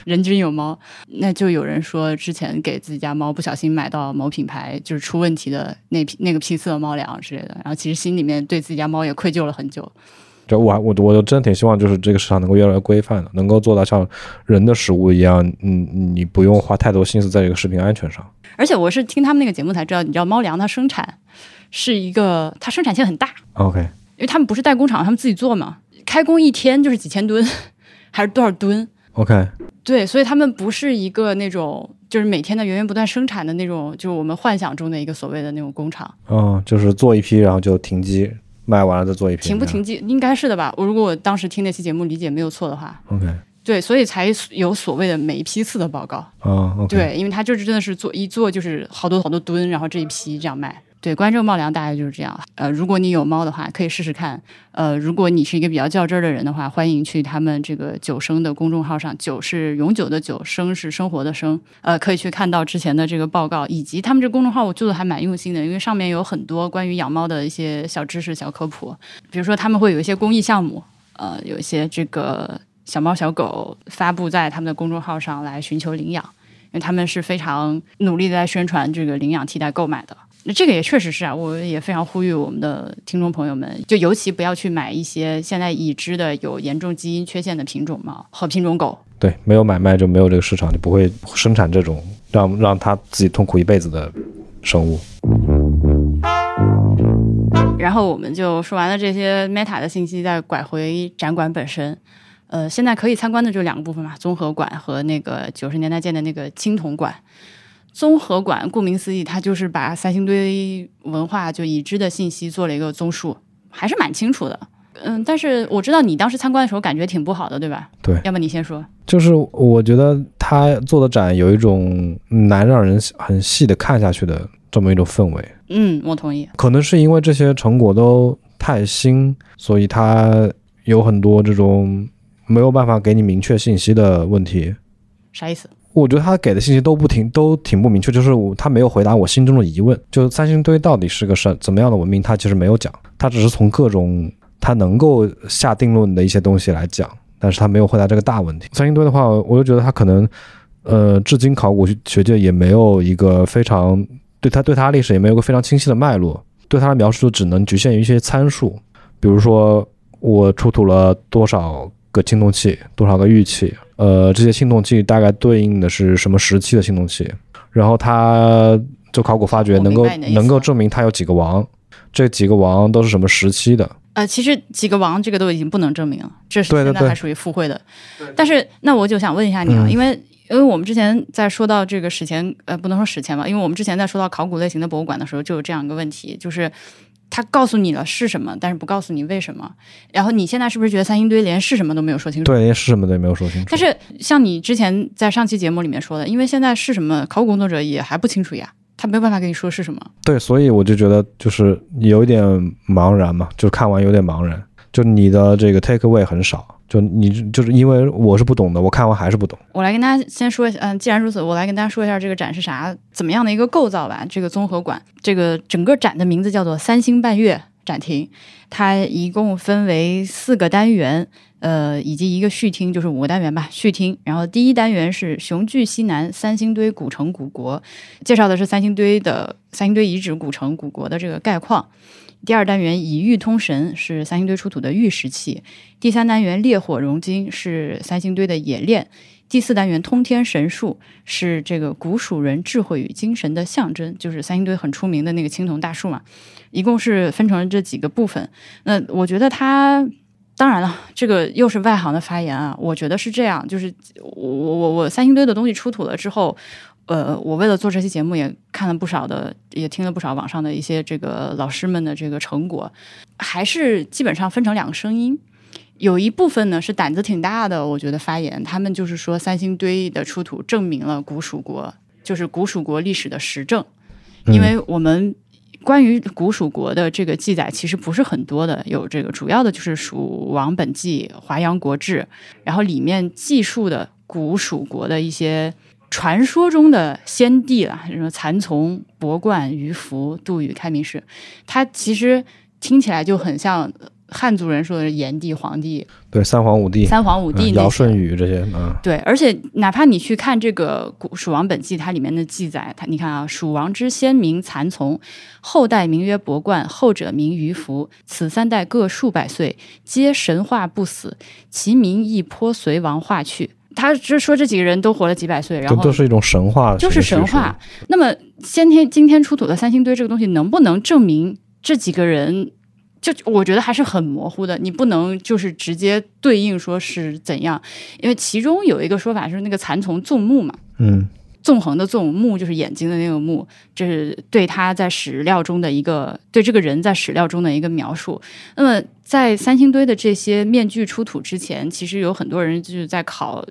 人均有猫，那就有人说之前给自己家猫不小心买到某品牌就是出问题的那批那个批次的猫粮之类的，然后其实心里面对自己家猫也愧疚了很久。就我我我真的挺希望，就是这个市场能够越来越规范的，能够做到像人的食物一样，嗯，你不用花太多心思在这个食品安全上。而且我是听他们那个节目才知道，你知道猫粮它生产是一个，它生产线很大。OK，因为他们不是代工厂，他们自己做嘛，开工一天就是几千吨，还是多少吨？OK，对，所以他们不是一个那种就是每天的源源不断生产的那种，就是我们幻想中的一个所谓的那种工厂。嗯，就是做一批然后就停机。卖完了再做一批，停不停机应该是的吧？我如果我当时听那期节目理解没有错的话，OK，对，所以才有所谓的每一批次的报告。啊，对，因为他就是真的是做一做就是好多好多吨，然后这一批这样卖。对，关于这个猫粮大概就是这样。呃，如果你有猫的话，可以试试看。呃，如果你是一个比较较真儿的人的话，欢迎去他们这个九生的公众号上，九是永久的九，生是生活的生。呃，可以去看到之前的这个报告，以及他们这公众号我做的还蛮用心的，因为上面有很多关于养猫的一些小知识、小科普。比如说他们会有一些公益项目，呃，有一些这个小猫小狗发布在他们的公众号上来寻求领养，因为他们是非常努力的在宣传这个领养替代购买的。那这个也确实是啊，我也非常呼吁我们的听众朋友们，就尤其不要去买一些现在已知的有严重基因缺陷的品种猫和品种狗。对，没有买卖就没有这个市场，就不会生产这种让让他自己痛苦一辈子的生物。然后我们就说完了这些 Meta 的信息，再拐回展馆本身。呃，现在可以参观的就两个部分嘛，综合馆和那个九十年代建的那个青铜馆。综合馆顾名思义，它就是把三星堆文化就已知的信息做了一个综述，还是蛮清楚的。嗯，但是我知道你当时参观的时候感觉挺不好的，对吧？对，要么你先说。就是我觉得他做的展有一种难让人很细的看下去的这么一种氛围。嗯，我同意。可能是因为这些成果都太新，所以它有很多这种没有办法给你明确信息的问题。啥意思？我觉得他给的信息都不挺都挺不明确，就是我他没有回答我心中的疑问，就是三星堆到底是个什怎么样的文明，他其实没有讲，他只是从各种他能够下定论的一些东西来讲，但是他没有回答这个大问题。三星堆的话，我就觉得他可能，呃，至今考古学界也没有一个非常对他对他历史也没有个非常清晰的脉络，对他的描述就只能局限于一些参数，比如说我出土了多少个青铜器，多少个玉器。呃，这些青铜器大概对应的是什么时期的青铜器？然后他就考古发掘能够能够证明他有几个王，这几个王都是什么时期的？呃，其实几个王这个都已经不能证明了，这是现在还属于附会的。但是那我就想问一下你啊，嗯因为因为我们之前在说到这个史前，呃，不能说史前吧，因为我们之前在说到考古类型的博物馆的时候，就有这样一个问题，就是他告诉你了是什么，但是不告诉你为什么。然后你现在是不是觉得三星堆连是什么都没有说清楚？对，连是什么都没有说清楚。但是像你之前在上期节目里面说的，因为现在是什么，考古工作者也还不清楚呀，他没有办法跟你说是什么。对，所以我就觉得就是有一点茫然嘛，就看完有点茫然，就你的这个 take away 很少，就你就是因为我是不懂的，我看完还是不懂。我来跟大家先说一下，嗯，既然如此，我来跟大家说一下这个展是啥，怎么样的一个构造吧。这个综合馆，这个整个展的名字叫做“三星半月展厅”，它一共分为四个单元，呃，以及一个序厅，就是五个单元吧。序厅，然后第一单元是雄踞西南三星堆古城古国，介绍的是三星堆的三星堆遗址古城古国的这个概况。第二单元以玉通神是三星堆出土的玉石器，第三单元烈火熔金是三星堆的冶炼，第四单元通天神树是这个古蜀人智慧与精神的象征，就是三星堆很出名的那个青铜大树嘛。一共是分成了这几个部分。那我觉得它，当然了，这个又是外行的发言啊。我觉得是这样，就是我我我我三星堆的东西出土了之后。呃，我为了做这期节目，也看了不少的，也听了不少网上的一些这个老师们的这个成果，还是基本上分成两个声音。有一部分呢是胆子挺大的，我觉得发言，他们就是说三星堆的出土证明了古蜀国就是古蜀国历史的实证，因为我们关于古蜀国的这个记载其实不是很多的，有这个主要的就是《蜀王本纪》《华阳国志》，然后里面记述的古蜀国的一些。传说中的先帝了，什么蚕丛、博冠、鱼凫、杜宇、开明氏，他其实听起来就很像汉族人说的炎帝、黄帝、对，三皇五帝、三皇五帝尧舜禹这些，嗯，对，而且哪怕你去看这个《古蜀王本纪》，它里面的记载，它你看啊，蜀王之先名蚕丛，后代名曰博冠，后者名鱼凫，此三代各数百岁，皆神话不死，其名亦颇随王化去。他就说这几个人都活了几百岁，然后都都是一种神话，就是神话。那么先天今天出土的三星堆这个东西，能不能证明这几个人？就我觉得还是很模糊的，你不能就是直接对应说是怎样，因为其中有一个说法是那个蚕丛纵目嘛，嗯，纵横的纵目就是眼睛的那个目，这是对他在史料中的一个对这个人在史料中的一个描述。那么在三星堆的这些面具出土之前，其实有很多人就是在考。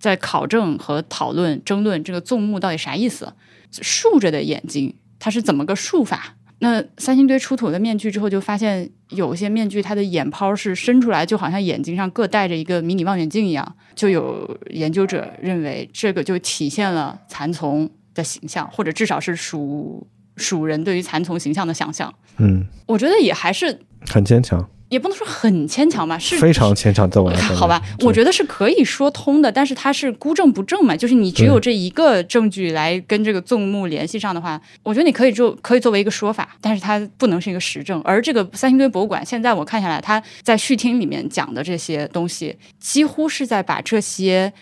在考证和讨论、争论这个纵目到底啥意思？竖着的眼睛它是怎么个竖法？那三星堆出土的面具之后，就发现有些面具它的眼泡是伸出来，就好像眼睛上各戴着一个迷你望远镜一样。就有研究者认为，这个就体现了蚕丛的形象，或者至少是蜀蜀人对于蚕丛形象的想象。嗯，我觉得也还是很坚强。也不能说很牵强吧，是非常牵强，在我来看，好吧，我觉得是可以说通的，但是它是孤证不正嘛，就是你只有这一个证据来跟这个纵目联系上的话，我觉得你可以做可以作为一个说法，但是它不能是一个实证。而这个三星堆博物馆现在我看下来，它在序厅里面讲的这些东西，几乎是在把这些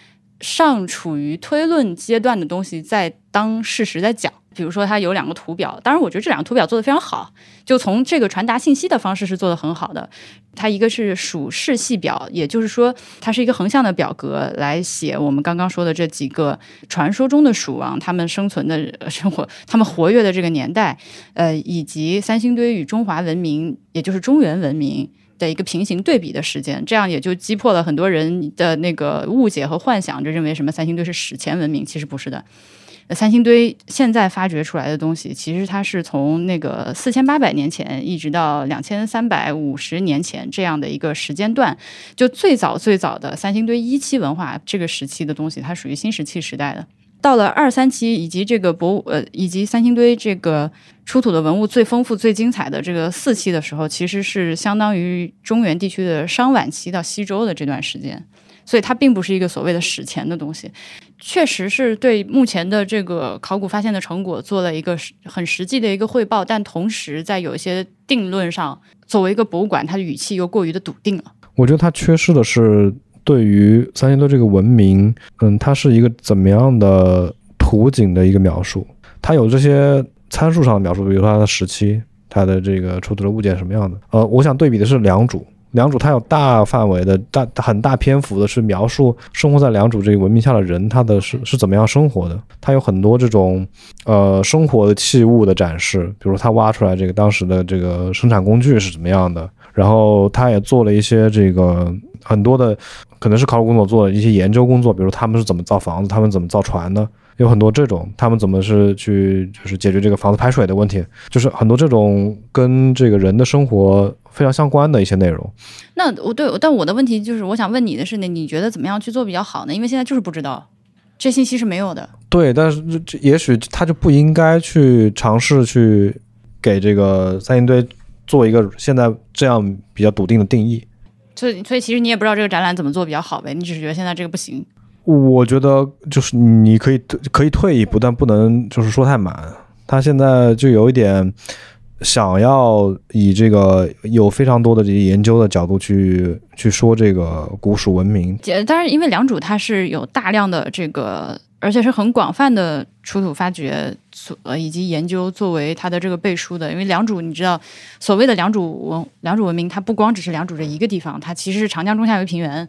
尚处于推论阶段的东西在当事实在讲。比如说，它有两个图表，当然，我觉得这两个图表做的非常好，就从这个传达信息的方式是做的很好的。它一个是属世系表，也就是说，它是一个横向的表格来写我们刚刚说的这几个传说中的蜀王他们生存的生活，他们活跃的这个年代，呃，以及三星堆与中华文明，也就是中原文明的一个平行对比的时间，这样也就击破了很多人的那个误解和幻想，就认为什么三星堆是史前文明，其实不是的。三星堆现在发掘出来的东西，其实它是从那个四千八百年前一直到两千三百五十年前这样的一个时间段，就最早最早的三星堆一期文化这个时期的东西，它属于新石器时代的。到了二三期以及这个博物呃以及三星堆这个出土的文物最丰富最精彩的这个四期的时候，其实是相当于中原地区的商晚期到西周的这段时间。所以它并不是一个所谓的史前的东西，确实是对目前的这个考古发现的成果做了一个很实际的一个汇报，但同时在有一些定论上，作为一个博物馆，它的语气又过于的笃定了。我觉得它缺失的是对于三星堆这个文明，嗯，它是一个怎么样的图景的一个描述，它有这些参数上的描述，比如说它的时期，它的这个出土的物件什么样的。呃，我想对比的是两组。良渚它有大范围的大很大篇幅的是描述生活在良渚这个文明下的人，他的是是怎么样生活的。它有很多这种呃生活的器物的展示，比如他挖出来这个当时的这个生产工具是怎么样的。然后他也做了一些这个很多的可能是考古工作做的一些研究工作，比如他们是怎么造房子，他们怎么造船的。有很多这种，他们怎么是去就是解决这个房子排水的问题，就是很多这种跟这个人的生活非常相关的一些内容。那我对，但我的问题就是，我想问你的是呢，你觉得怎么样去做比较好呢？因为现在就是不知道，这信息是没有的。对，但是这也许他就不应该去尝试去给这个三星堆做一个现在这样比较笃定的定义。所以，所以其实你也不知道这个展览怎么做比较好呗，你只是觉得现在这个不行。我觉得就是你可以可以退一步，但不能就是说太满。他现在就有一点想要以这个有非常多的这些研究的角度去去说这个古蜀文明。当然，因为良渚它是有大量的这个。而且是很广泛的出土发掘，呃以及研究作为它的这个背书的。因为良渚，你知道，所谓的良渚文良渚文明，它不光只是良渚这一个地方，它其实是长江中下游平原，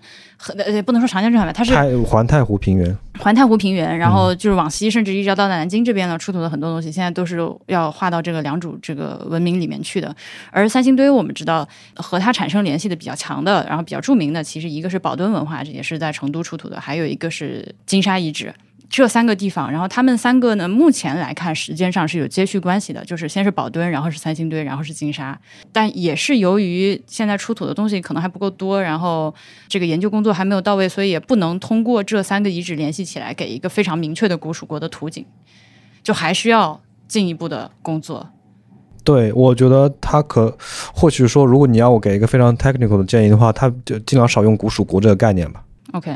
呃不能说长江中下游，它是环太湖平原，环太湖平原，然后就是往西，甚至一直到南京这边呢，出土的很多东西，现在都是要划到这个良渚这个文明里面去的。而三星堆，我们知道和它产生联系的比较强的，然后比较著名的，其实一个是宝墩文化，这也是在成都出土的，还有一个是金沙遗址。这三个地方，然后他们三个呢，目前来看时间上是有接续关系的，就是先是宝墩，然后是三星堆，然后是金沙。但也是由于现在出土的东西可能还不够多，然后这个研究工作还没有到位，所以也不能通过这三个遗址联系起来给一个非常明确的古蜀国的图景，就还需要进一步的工作。对，我觉得他可或许说，如果你要我给一个非常 technical 的建议的话，他就尽量少用古蜀国这个概念吧。OK。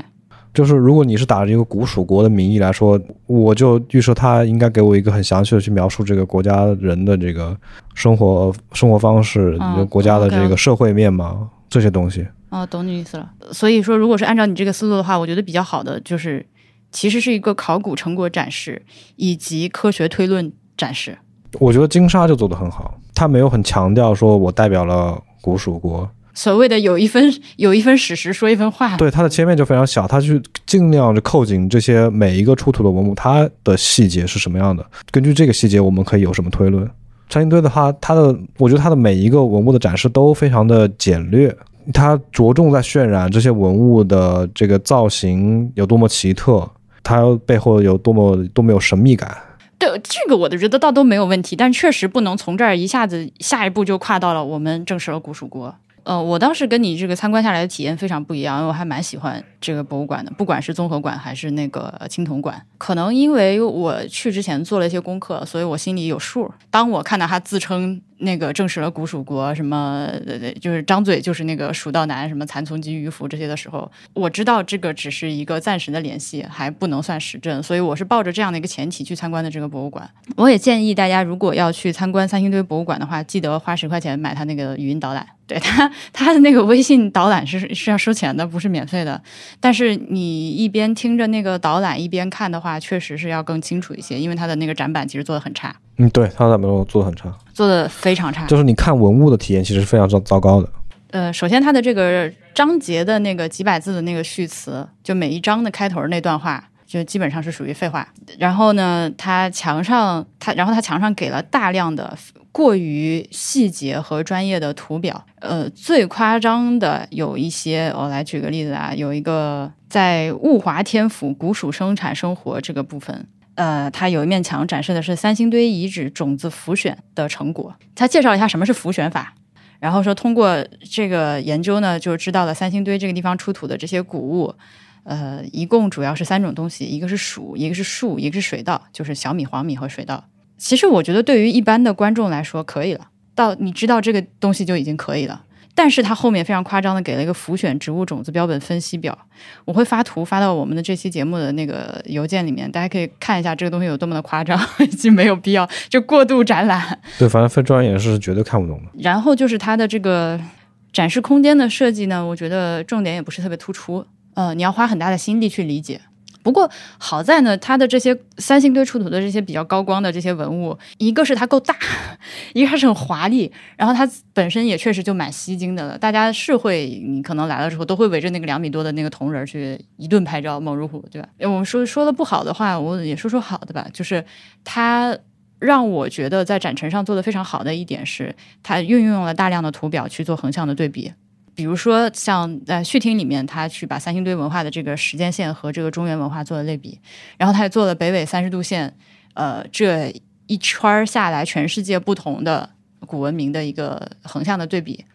就是如果你是打着一个古蜀国的名义来说，我就预设他应该给我一个很详细的去描述这个国家人的这个生活生活方式，国家的这个社会面貌这些东西。哦，懂你意思了。所以说，如果是按照你这个思路的话，我觉得比较好的就是，其实是一个考古成果展示以及科学推论展示。我觉得金沙就做得很好，他没有很强调说我代表了古蜀国。所谓的有一分有一分史实说一分话，对它的切面就非常小，它去尽量的扣紧这些每一个出土的文物，它的细节是什么样的？根据这个细节，我们可以有什么推论？三星堆的话，它的我觉得它的每一个文物的展示都非常的简略，它着重在渲染这些文物的这个造型有多么奇特，它背后有多么多么有神秘感。对这个，我都觉得倒都没有问题，但确实不能从这儿一下子下一步就跨到了我们正式了古蜀国。呃，我当时跟你这个参观下来的体验非常不一样，因为我还蛮喜欢这个博物馆的，不管是综合馆还是那个青铜馆。可能因为我去之前做了一些功课，所以我心里有数。当我看到他自称。那个证实了古蜀国什么，就是张嘴就是那个蜀道难，什么蚕丛及鱼凫这些的时候，我知道这个只是一个暂时的联系，还不能算实证，所以我是抱着这样的一个前提去参观的这个博物馆。我也建议大家，如果要去参观三星堆博物馆的话，记得花十块钱买他那个语音导览。对他，他的那个微信导览是是要收钱的，不是免费的。但是你一边听着那个导览一边看的话，确实是要更清楚一些，因为它的那个展板其实做的很差。嗯，对，它的展板做的很差。做的非常差，就是你看文物的体验其实非常糟糟糕的。呃，首先它的这个章节的那个几百字的那个序词，就每一章的开头那段话，就基本上是属于废话。然后呢，它墙上它，然后它墙上给了大量的过于细节和专业的图表。呃，最夸张的有一些，我来举个例子啊，有一个在物华天府古蜀生产生活这个部分。呃，它有一面墙展示的是三星堆遗址种子浮选的成果。他介绍一下什么是浮选法，然后说通过这个研究呢，就知道了三星堆这个地方出土的这些古物，呃，一共主要是三种东西，一个是黍，一个是树，一个是水稻，就是小米、黄米和水稻。其实我觉得对于一般的观众来说可以了，到你知道这个东西就已经可以了。但是它后面非常夸张的给了一个浮选植物种子标本分析表，我会发图发到我们的这期节目的那个邮件里面，大家可以看一下这个东西有多么的夸张，已经没有必要就过度展览。[LAUGHS] 对，反正非专业是绝对看不懂的。然后就是它的这个展示空间的设计呢，我觉得重点也不是特别突出，呃，你要花很大的心力去理解。不过好在呢，它的这些三星堆出土的这些比较高光的这些文物，一个是它够大，[LAUGHS] 一个它是很华丽，然后它本身也确实就蛮吸睛的了。大家是会，你可能来了之后都会围着那个两米多的那个铜人去一顿拍照，猛如虎，对吧？我们说说的不好的话，我也说说好的吧。就是它让我觉得在展陈上做的非常好的一点是，它运用了大量的图表去做横向的对比。比如说，像在序厅里面，他去把三星堆文化的这个时间线和这个中原文化做了类比，然后他也做了北纬三十度线，呃，这一圈下来，全世界不同的古文明的一个横向的对比。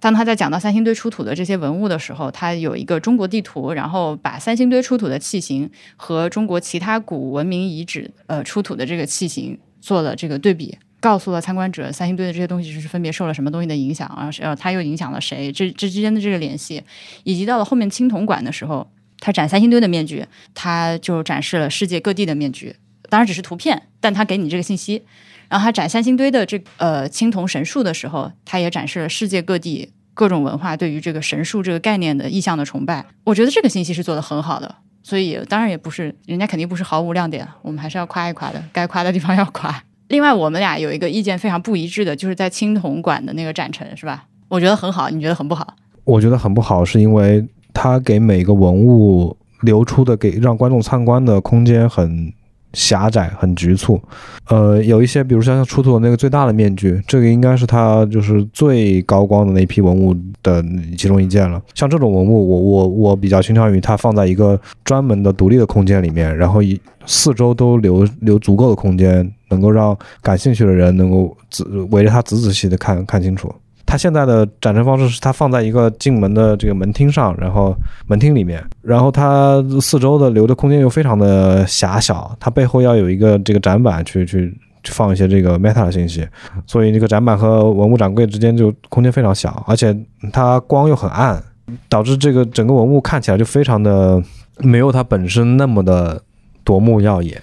当他在讲到三星堆出土的这些文物的时候，他有一个中国地图，然后把三星堆出土的器型和中国其他古文明遗址呃出土的这个器型做了这个对比。告诉了参观者三星堆的这些东西是分别受了什么东西的影响啊？呃，它又影响了谁？这这之间的这个联系，以及到了后面青铜馆的时候，他展三星堆的面具，他就展示了世界各地的面具，当然只是图片，但他给你这个信息。然后他展三星堆的这呃青铜神树的时候，他也展示了世界各地各种文化对于这个神树这个概念的意象的崇拜。我觉得这个信息是做的很好的，所以当然也不是人家肯定不是毫无亮点，我们还是要夸一夸的，该夸的地方要夸。[LAUGHS] 另外，我们俩有一个意见非常不一致的，就是在青铜馆的那个展陈，是吧？我觉得很好，你觉得很不好？我觉得很不好，是因为它给每个文物留出的给让观众参观的空间很。狭窄很局促，呃，有一些，比如像像出土的那个最大的面具，这个应该是它就是最高光的那批文物的其中一件了。像这种文物，我我我比较倾向于它放在一个专门的独立的空间里面，然后一四周都留留足够的空间，能够让感兴趣的人能够仔围着它仔仔细的看看清楚。它现在的展陈方式是它放在一个进门的这个门厅上，然后门厅里面，然后它四周的留的空间又非常的狭小，它背后要有一个这个展板去去放一些这个 meta 的信息，所以这个展板和文物展柜之间就空间非常小，而且它光又很暗，导致这个整个文物看起来就非常的没有它本身那么的夺目耀眼，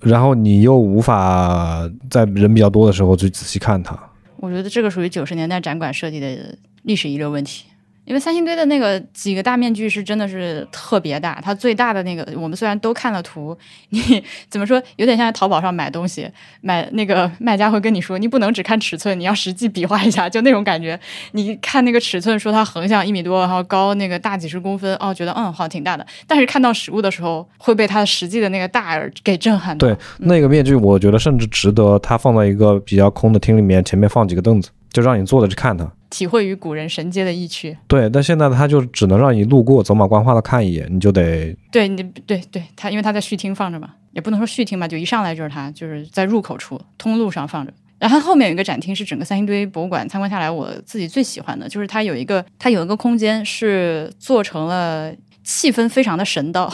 然后你又无法在人比较多的时候去仔细看它。我觉得这个属于九十年代展馆设计的历史遗留问题。因为三星堆的那个几个大面具是真的是特别大，它最大的那个，我们虽然都看了图，你 [LAUGHS] 怎么说，有点像在淘宝上买东西，买那个卖家会跟你说，你不能只看尺寸，你要实际比划一下，就那种感觉。你看那个尺寸，说它横向一米多，然后高那个大几十公分，哦，觉得嗯好挺大的，但是看到实物的时候，会被它实际的那个大给震撼。对，那个面具，我觉得甚至值得它放在一个比较空的厅里面，前面放几个凳子。就让你坐着去看它，体会与古人神阶的意趣。对，但现在它就只能让你路过，走马观花的看一眼，你就得对你对对，它因为他在序厅放着嘛，也不能说序厅吧，就一上来就是他，就是在入口处通路上放着。然后后面有一个展厅是整个三星堆博物馆参观下来，我自己最喜欢的就是它有一个它有一个空间是做成了气氛非常的神道。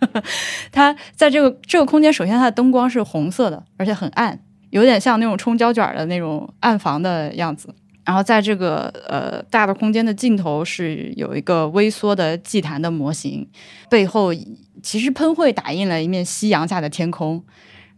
[LAUGHS] 它在这个这个空间，首先它的灯光是红色的，而且很暗。有点像那种冲胶卷的那种暗房的样子，然后在这个呃大的空间的尽头是有一个微缩的祭坛的模型，背后其实喷绘打印了一面夕阳下的天空，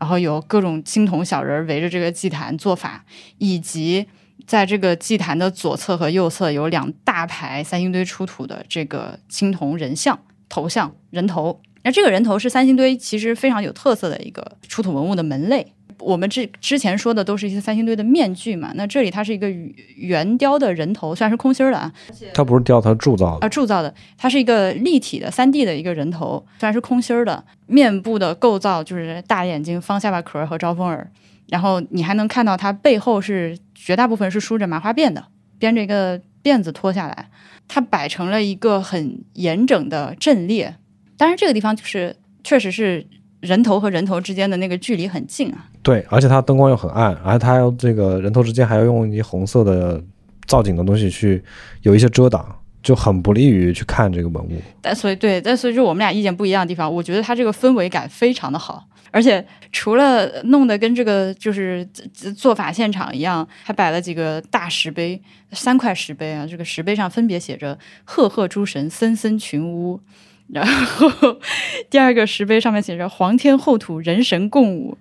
然后有各种青铜小人围着这个祭坛做法，以及在这个祭坛的左侧和右侧有两大排三星堆出土的这个青铜人像头像人头，那这个人头是三星堆其实非常有特色的一个出土文物的门类。我们之之前说的都是一些三星堆的面具嘛，那这里它是一个圆雕的人头，虽然是空心儿的啊，它不是雕，它是铸造的啊，铸造的，它是一个立体的三 D 的一个人头，虽然是空心儿的，面部的构造就是大眼睛、方下巴壳和招风耳，然后你还能看到它背后是绝大部分是梳着麻花辫的，编着一个辫子拖下来，它摆成了一个很严整的阵列，当然这个地方就是确实是。人头和人头之间的那个距离很近啊，对，而且它灯光又很暗，而且它要这个人头之间还要用一些红色的造景的东西去有一些遮挡，就很不利于去看这个文物。但所以对，但所以就我们俩意见不一样的地方，我觉得它这个氛围感非常的好，而且除了弄得跟这个就是做法现场一样，还摆了几个大石碑，三块石碑啊，这个石碑上分别写着“赫赫诸神，森森群巫”。然后第二个石碑上面写着“皇天厚土，人神共舞”，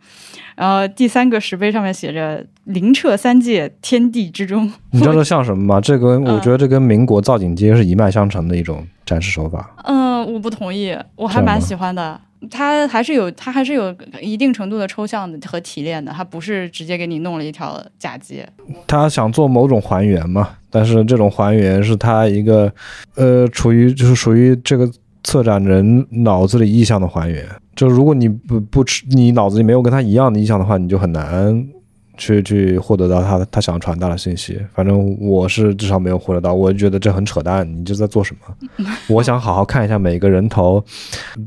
然后第三个石碑上面写着“灵澈三界，天地之中”。你知道这像什么吗？这跟我觉得这跟民国造景街是一脉相承的一种展示手法。嗯，我不同意，我还蛮喜欢的。它还是有，它还是有一定程度的抽象的和提炼的，它不是直接给你弄了一条假街。他想做某种还原嘛，但是这种还原是他一个呃，处于就是属于这个策展人脑子里意象的还原。就如果你不不吃，你脑子里没有跟他一样的意象的话，你就很难。去去获得到他他想传达的信息，反正我是至少没有获得到，我就觉得这很扯淡，你这在做什么？[LAUGHS] 我想好好看一下每个人头，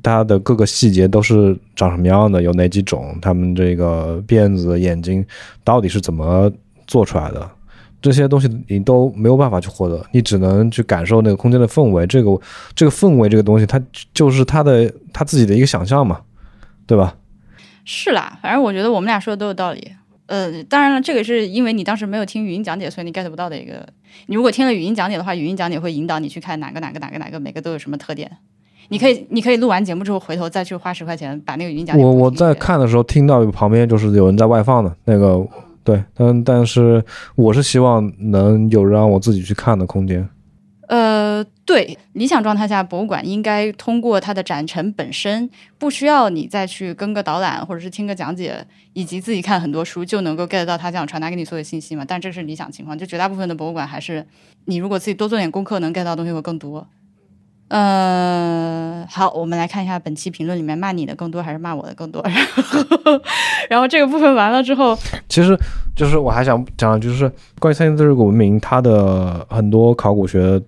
他的各个细节都是长什么样的，有哪几种，他们这个辫子、眼睛到底是怎么做出来的，这些东西你都没有办法去获得，你只能去感受那个空间的氛围，这个这个氛围这个东西，它就是他的他自己的一个想象嘛，对吧？是啦，反正我觉得我们俩说的都有道理。呃，当然了，这个是因为你当时没有听语音讲解，所以你 get 不到的一个。你如果听了语音讲解的话，语音讲解会引导你去看哪个哪个哪个哪个，每个都有什么特点。[LAUGHS] 你可以，你可以录完节目之后回头再去花十块钱把那个语音讲解。我我在看的时候听到旁边就是有人在外放的那个，对，但但是我是希望能有让我自己去看的空间。呃，对，理想状态下，博物馆应该通过它的展陈本身，不需要你再去跟个导览，或者是听个讲解，以及自己看很多书，就能够 get 到他想传达给你所有信息嘛。但这是理想情况，就绝大部分的博物馆还是你如果自己多做点功课，能 get 到东西会更多。呃，好，我们来看一下本期评论里面骂你的更多还是骂我的更多。然后，然后这个部分完了之后，其实就是我还想讲，就是关于三星堆这个文明，它的很多考古学。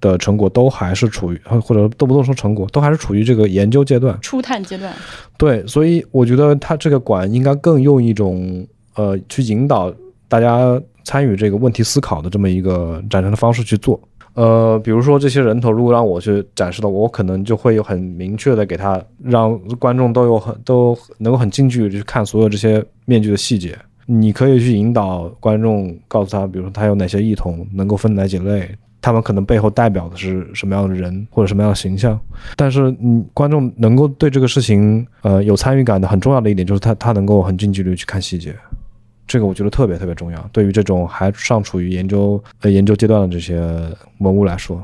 的成果都还是处于，或者都不能说成果，都还是处于这个研究阶段、初探阶段。对，所以我觉得它这个馆应该更用一种呃，去引导大家参与这个问题思考的这么一个展陈的方式去做。呃，比如说这些人头，如果让我去展示的，我可能就会有很明确的给他，让观众都有很都能够很近距离去看所有这些面具的细节。你可以去引导观众，告诉他，比如说他有哪些异同，能够分哪几类。他们可能背后代表的是什么样的人或者什么样的形象，但是嗯，观众能够对这个事情呃有参与感的很重要的一点就是他他能够很近距离去看细节，这个我觉得特别特别重要。对于这种还尚处于研究呃研究阶段的这些文物来说，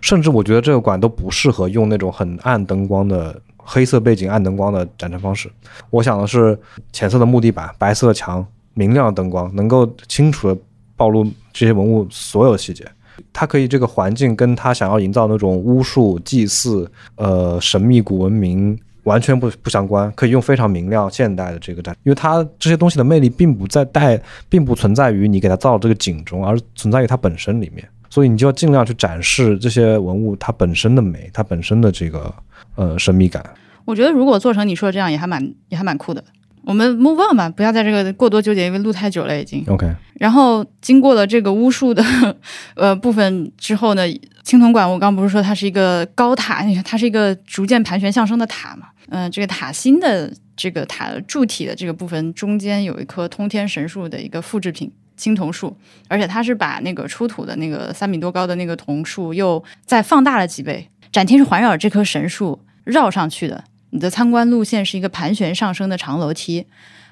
甚至我觉得这个馆都不适合用那种很暗灯光的黑色背景暗灯光的展陈方式。我想的是浅色的木地板、白色的墙、明亮的灯光，能够清楚的暴露这些文物所有细节。它可以这个环境跟他想要营造那种巫术、祭祀、呃神秘古文明完全不不相关，可以用非常明亮现代的这个展，因为它这些东西的魅力并不在带，并不存在于你给它造这个景中，而存在于它本身里面。所以你就要尽量去展示这些文物它本身的美，它本身的这个呃神秘感。我觉得如果做成你说的这样，也还蛮也还蛮酷的。我们 move on 吧，不要在这个过多纠结，因为录太久了已经。OK。然后经过了这个巫术的 [LAUGHS] 呃部分之后呢，青铜馆我刚不是说它是一个高塔，[LAUGHS] 它是一个逐渐盘旋上升的塔嘛。嗯，这个塔心的这个塔柱体的这个部分中间有一棵通天神树的一个复制品青铜树，而且它是把那个出土的那个三米多高的那个铜树又再放大了几倍。展厅是环绕这棵神树绕上去的。你的参观路线是一个盘旋上升的长楼梯，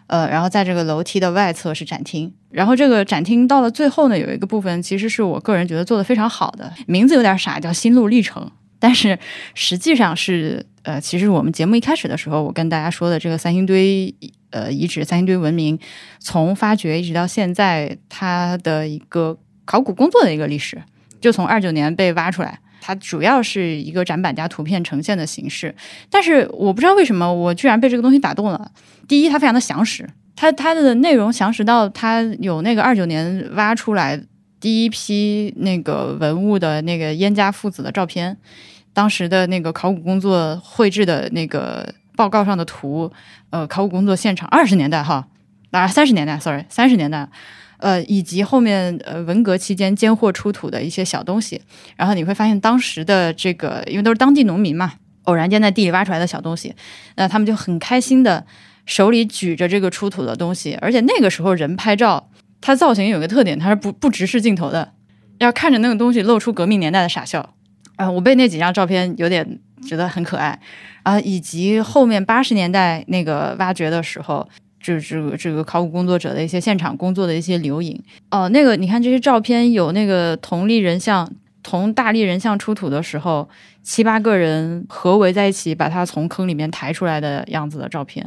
呃，然后在这个楼梯的外侧是展厅，然后这个展厅到了最后呢，有一个部分其实是我个人觉得做的非常好的，名字有点傻，叫心路历程，但是实际上是，呃，其实我们节目一开始的时候，我跟大家说的这个三星堆，呃，遗址三星堆文明从发掘一直到现在，它的一个考古工作的一个历史，就从二九年被挖出来。它主要是一个展板加图片呈现的形式，但是我不知道为什么我居然被这个东西打动了。第一，它非常的详实，它它的内容详实到它有那个二九年挖出来第一批那个文物的那个燕家父子的照片，当时的那个考古工作绘制的那个报告上的图，呃，考古工作现场二十年代哈，啊三十年代，sorry，三十年代。呃，以及后面呃文革期间间货出土的一些小东西，然后你会发现当时的这个，因为都是当地农民嘛，偶然间在地里挖出来的小东西，那他们就很开心的手里举着这个出土的东西，而且那个时候人拍照，它造型有个特点，它是不不直视镜头的，要看着那个东西露出革命年代的傻笑。啊，我被那几张照片有点觉得很可爱啊，以及后面八十年代那个挖掘的时候。就是这个这个考古工作者的一些现场工作的一些留影哦，那个你看这些照片有那个铜立人像，铜大立人像出土的时候，七八个人合围在一起把它从坑里面抬出来的样子的照片，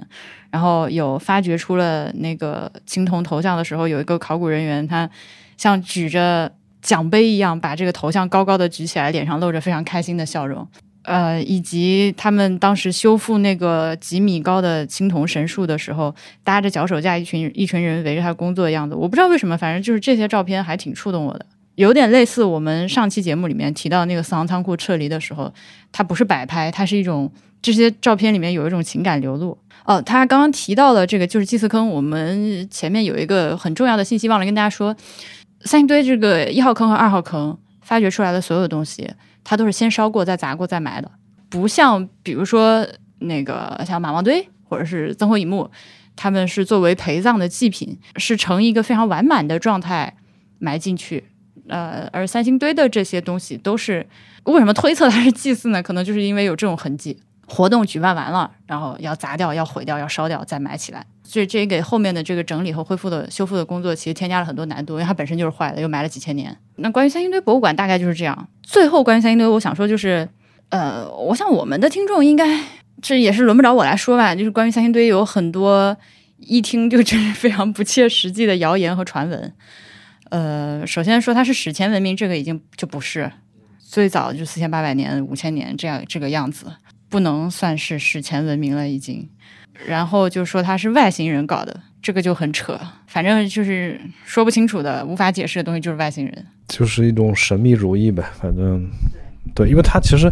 然后有发掘出了那个青铜头像的时候，有一个考古人员他像举着奖杯一样把这个头像高高的举起来，脸上露着非常开心的笑容。呃，以及他们当时修复那个几米高的青铜神树的时候，搭着脚手架，一群一群人围着他工作的样子，我不知道为什么，反正就是这些照片还挺触动我的，有点类似我们上期节目里面提到那个四行仓库撤离的时候，它不是摆拍，它是一种这些照片里面有一种情感流露。哦，他刚刚提到了这个就是祭祀坑，我们前面有一个很重要的信息忘了跟大家说，三星堆这个一号坑和二号坑发掘出来的所有东西。它都是先烧过、再砸过、再埋的，不像比如说那个像马王堆或者是曾侯乙墓，他们是作为陪葬的祭品，是成一个非常完满的状态埋进去。呃，而三星堆的这些东西都是为什么推测它是祭祀呢？可能就是因为有这种痕迹，活动举办完了，然后要砸掉、要毁掉、要烧掉，再埋起来。所以这也给后面的这个整理和恢复的修复的工作其实添加了很多难度，因为它本身就是坏的，又埋了几千年。那关于三星堆博物馆大概就是这样。最后关于三星堆，我想说就是，呃，我想我们的听众应该这也是轮不着我来说吧。就是关于三星堆有很多一听就真是非常不切实际的谣言和传闻。呃，首先说它是史前文明，这个已经就不是最早就四千八百年、五千年这样这个样子，不能算是史前文明了已经。然后就说他是外星人搞的，这个就很扯，反正就是说不清楚的、无法解释的东西，就是外星人，就是一种神秘主义呗。反正对，因为他其实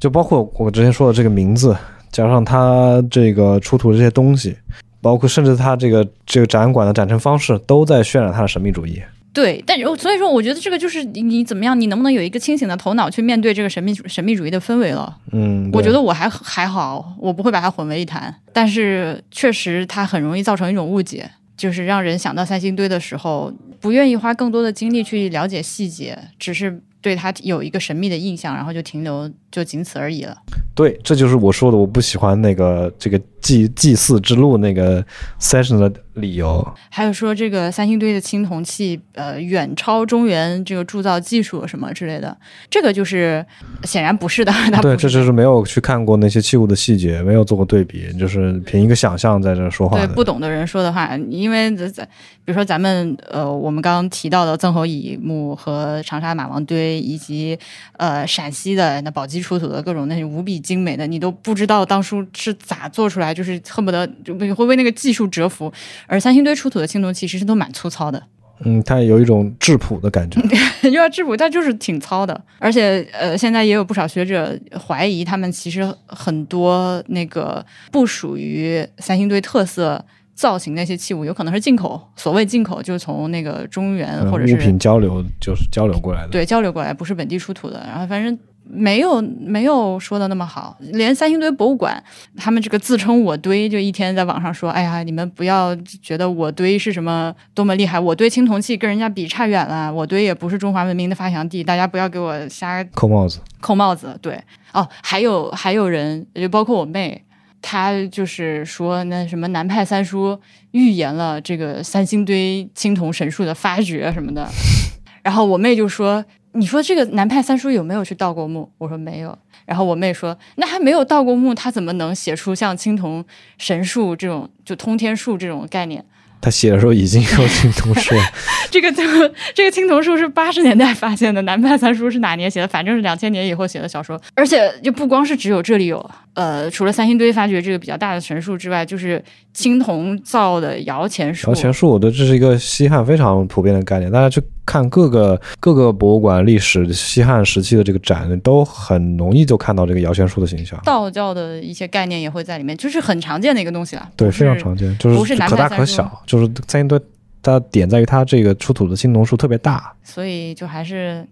就包括我之前说的这个名字，加上他这个出土这些东西，包括甚至他这个这个展馆的展陈方式，都在渲染他的神秘主义。对，但是所以说，我觉得这个就是你你怎么样，你能不能有一个清醒的头脑去面对这个神秘神秘主义的氛围了？嗯，我觉得我还还好，我不会把它混为一谈。但是确实，它很容易造成一种误解，就是让人想到三星堆的时候，不愿意花更多的精力去了解细节，只是对它有一个神秘的印象，然后就停留，就仅此而已了。对，这就是我说的，我不喜欢那个这个祭祭祀之路那个 session 的理由。还有说这个三星堆的青铜器，呃，远超中原这个铸造技术什么之类的，这个就是显然不是的。[LAUGHS] 对，这就是没有去看过那些器物的细节，没有做过对比，就是凭一个想象在这说话。对，不懂的人说的话，因为咱比如说咱们呃，我们刚刚提到的曾侯乙墓和长沙马王堆，以及呃陕西的那宝鸡出土的各种那些无比。精美的，你都不知道当初是咋做出来，就是恨不得就会为那个技术折服。而三星堆出土的青铜器其实都蛮粗糙的，嗯，它有一种质朴的感觉，[LAUGHS] 又要质朴，它就是挺糙的。而且，呃，现在也有不少学者怀疑，他们其实很多那个不属于三星堆特色造型那些器物，有可能是进口。所谓进口，就是从那个中原或者是物品交流，就是交流过来的，对，交流过来不是本地出土的。然后，反正。没有没有说的那么好，连三星堆博物馆，他们这个自称我堆，就一天在网上说，哎呀，你们不要觉得我堆是什么多么厉害，我堆青铜器跟人家比差远了，我堆也不是中华文明的发祥地，大家不要给我瞎扣帽子，扣帽子。对，哦，还有还有人，就包括我妹，她就是说那什么南派三叔预言了这个三星堆青铜神树的发掘什么的，[LAUGHS] 然后我妹就说。你说这个南派三叔有没有去盗过墓？我说没有。然后我妹说，那还没有盗过墓，他怎么能写出像青铜神树这种就通天树这种概念？他写的时候已经有青铜树，[LAUGHS] 这个这个这个青铜树是八十年代发现的，南派三叔是哪年写的？反正是两千年以后写的小说，而且就不光是只有这里有，呃，除了三星堆发掘这个比较大的神树之外，就是青铜造的摇钱树。摇钱树，对，这是一个西汉非常普遍的概念，大家去看各个各个博物馆历史西汉时期的这个展，都很容易就看到这个摇钱树的形象。道教的一些概念也会在里面，就是很常见的一个东西了。对，非常常见，就是可大可小。就是三星堆，它点在于它这个出土的青铜树特别大，所以就还是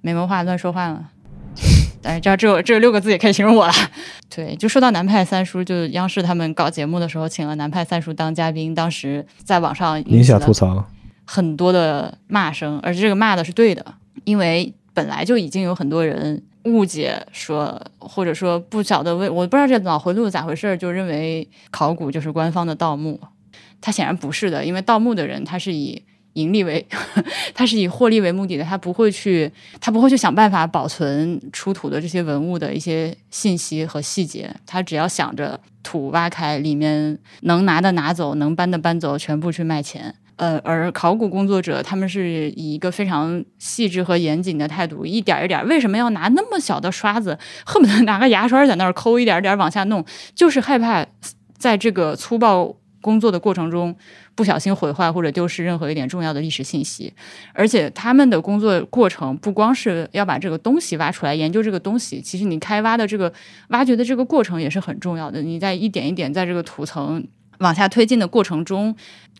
没文化乱说话了。但是这这这六个字也可以形容我了。对，就说到南派三叔，就央视他们搞节目的时候，请了南派三叔当嘉宾，当时在网上引起吐槽很多的骂声，而且这个骂的是对的，因为本来就已经有很多人误解说，或者说不晓得为我不知道这脑回路咋回事，就认为考古就是官方的盗墓。他显然不是的，因为盗墓的人他是以盈利为，[LAUGHS] 他是以获利为目的的，他不会去，他不会去想办法保存出土的这些文物的一些信息和细节，他只要想着土挖开，里面能拿的拿走，能搬的搬走，全部去卖钱。呃，而考古工作者他们是以一个非常细致和严谨的态度，一点一点，为什么要拿那么小的刷子，恨不得拿个牙刷在那儿抠，一点点往下弄，就是害怕在这个粗暴。工作的过程中，不小心毁坏或者丢失任何一点重要的历史信息，而且他们的工作过程不光是要把这个东西挖出来研究这个东西，其实你开挖的这个挖掘的这个过程也是很重要的。你在一点一点在这个土层往下推进的过程中，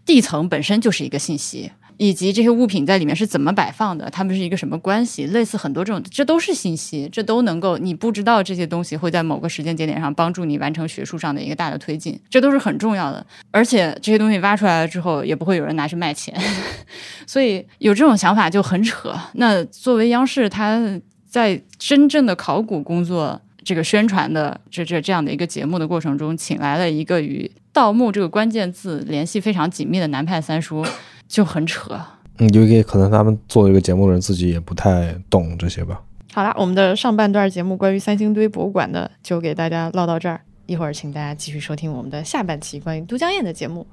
地层本身就是一个信息。以及这些物品在里面是怎么摆放的，它们是一个什么关系？类似很多这种，这都是信息，这都能够你不知道这些东西会在某个时间节点上帮助你完成学术上的一个大的推进，这都是很重要的。而且这些东西挖出来了之后，也不会有人拿去卖钱，[LAUGHS] 所以有这种想法就很扯。那作为央视，它在真正的考古工作这个宣传的这这这样的一个节目的过程中，请来了一个与盗墓这个关键字联系非常紧密的南派三叔。就很扯，嗯，因为可能他们做这个节目的人自己也不太懂这些吧。好了，我们的上半段节目关于三星堆博物馆的就给大家唠到这儿，一会儿请大家继续收听我们的下半期关于都江堰的节目，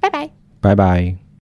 拜拜，拜拜。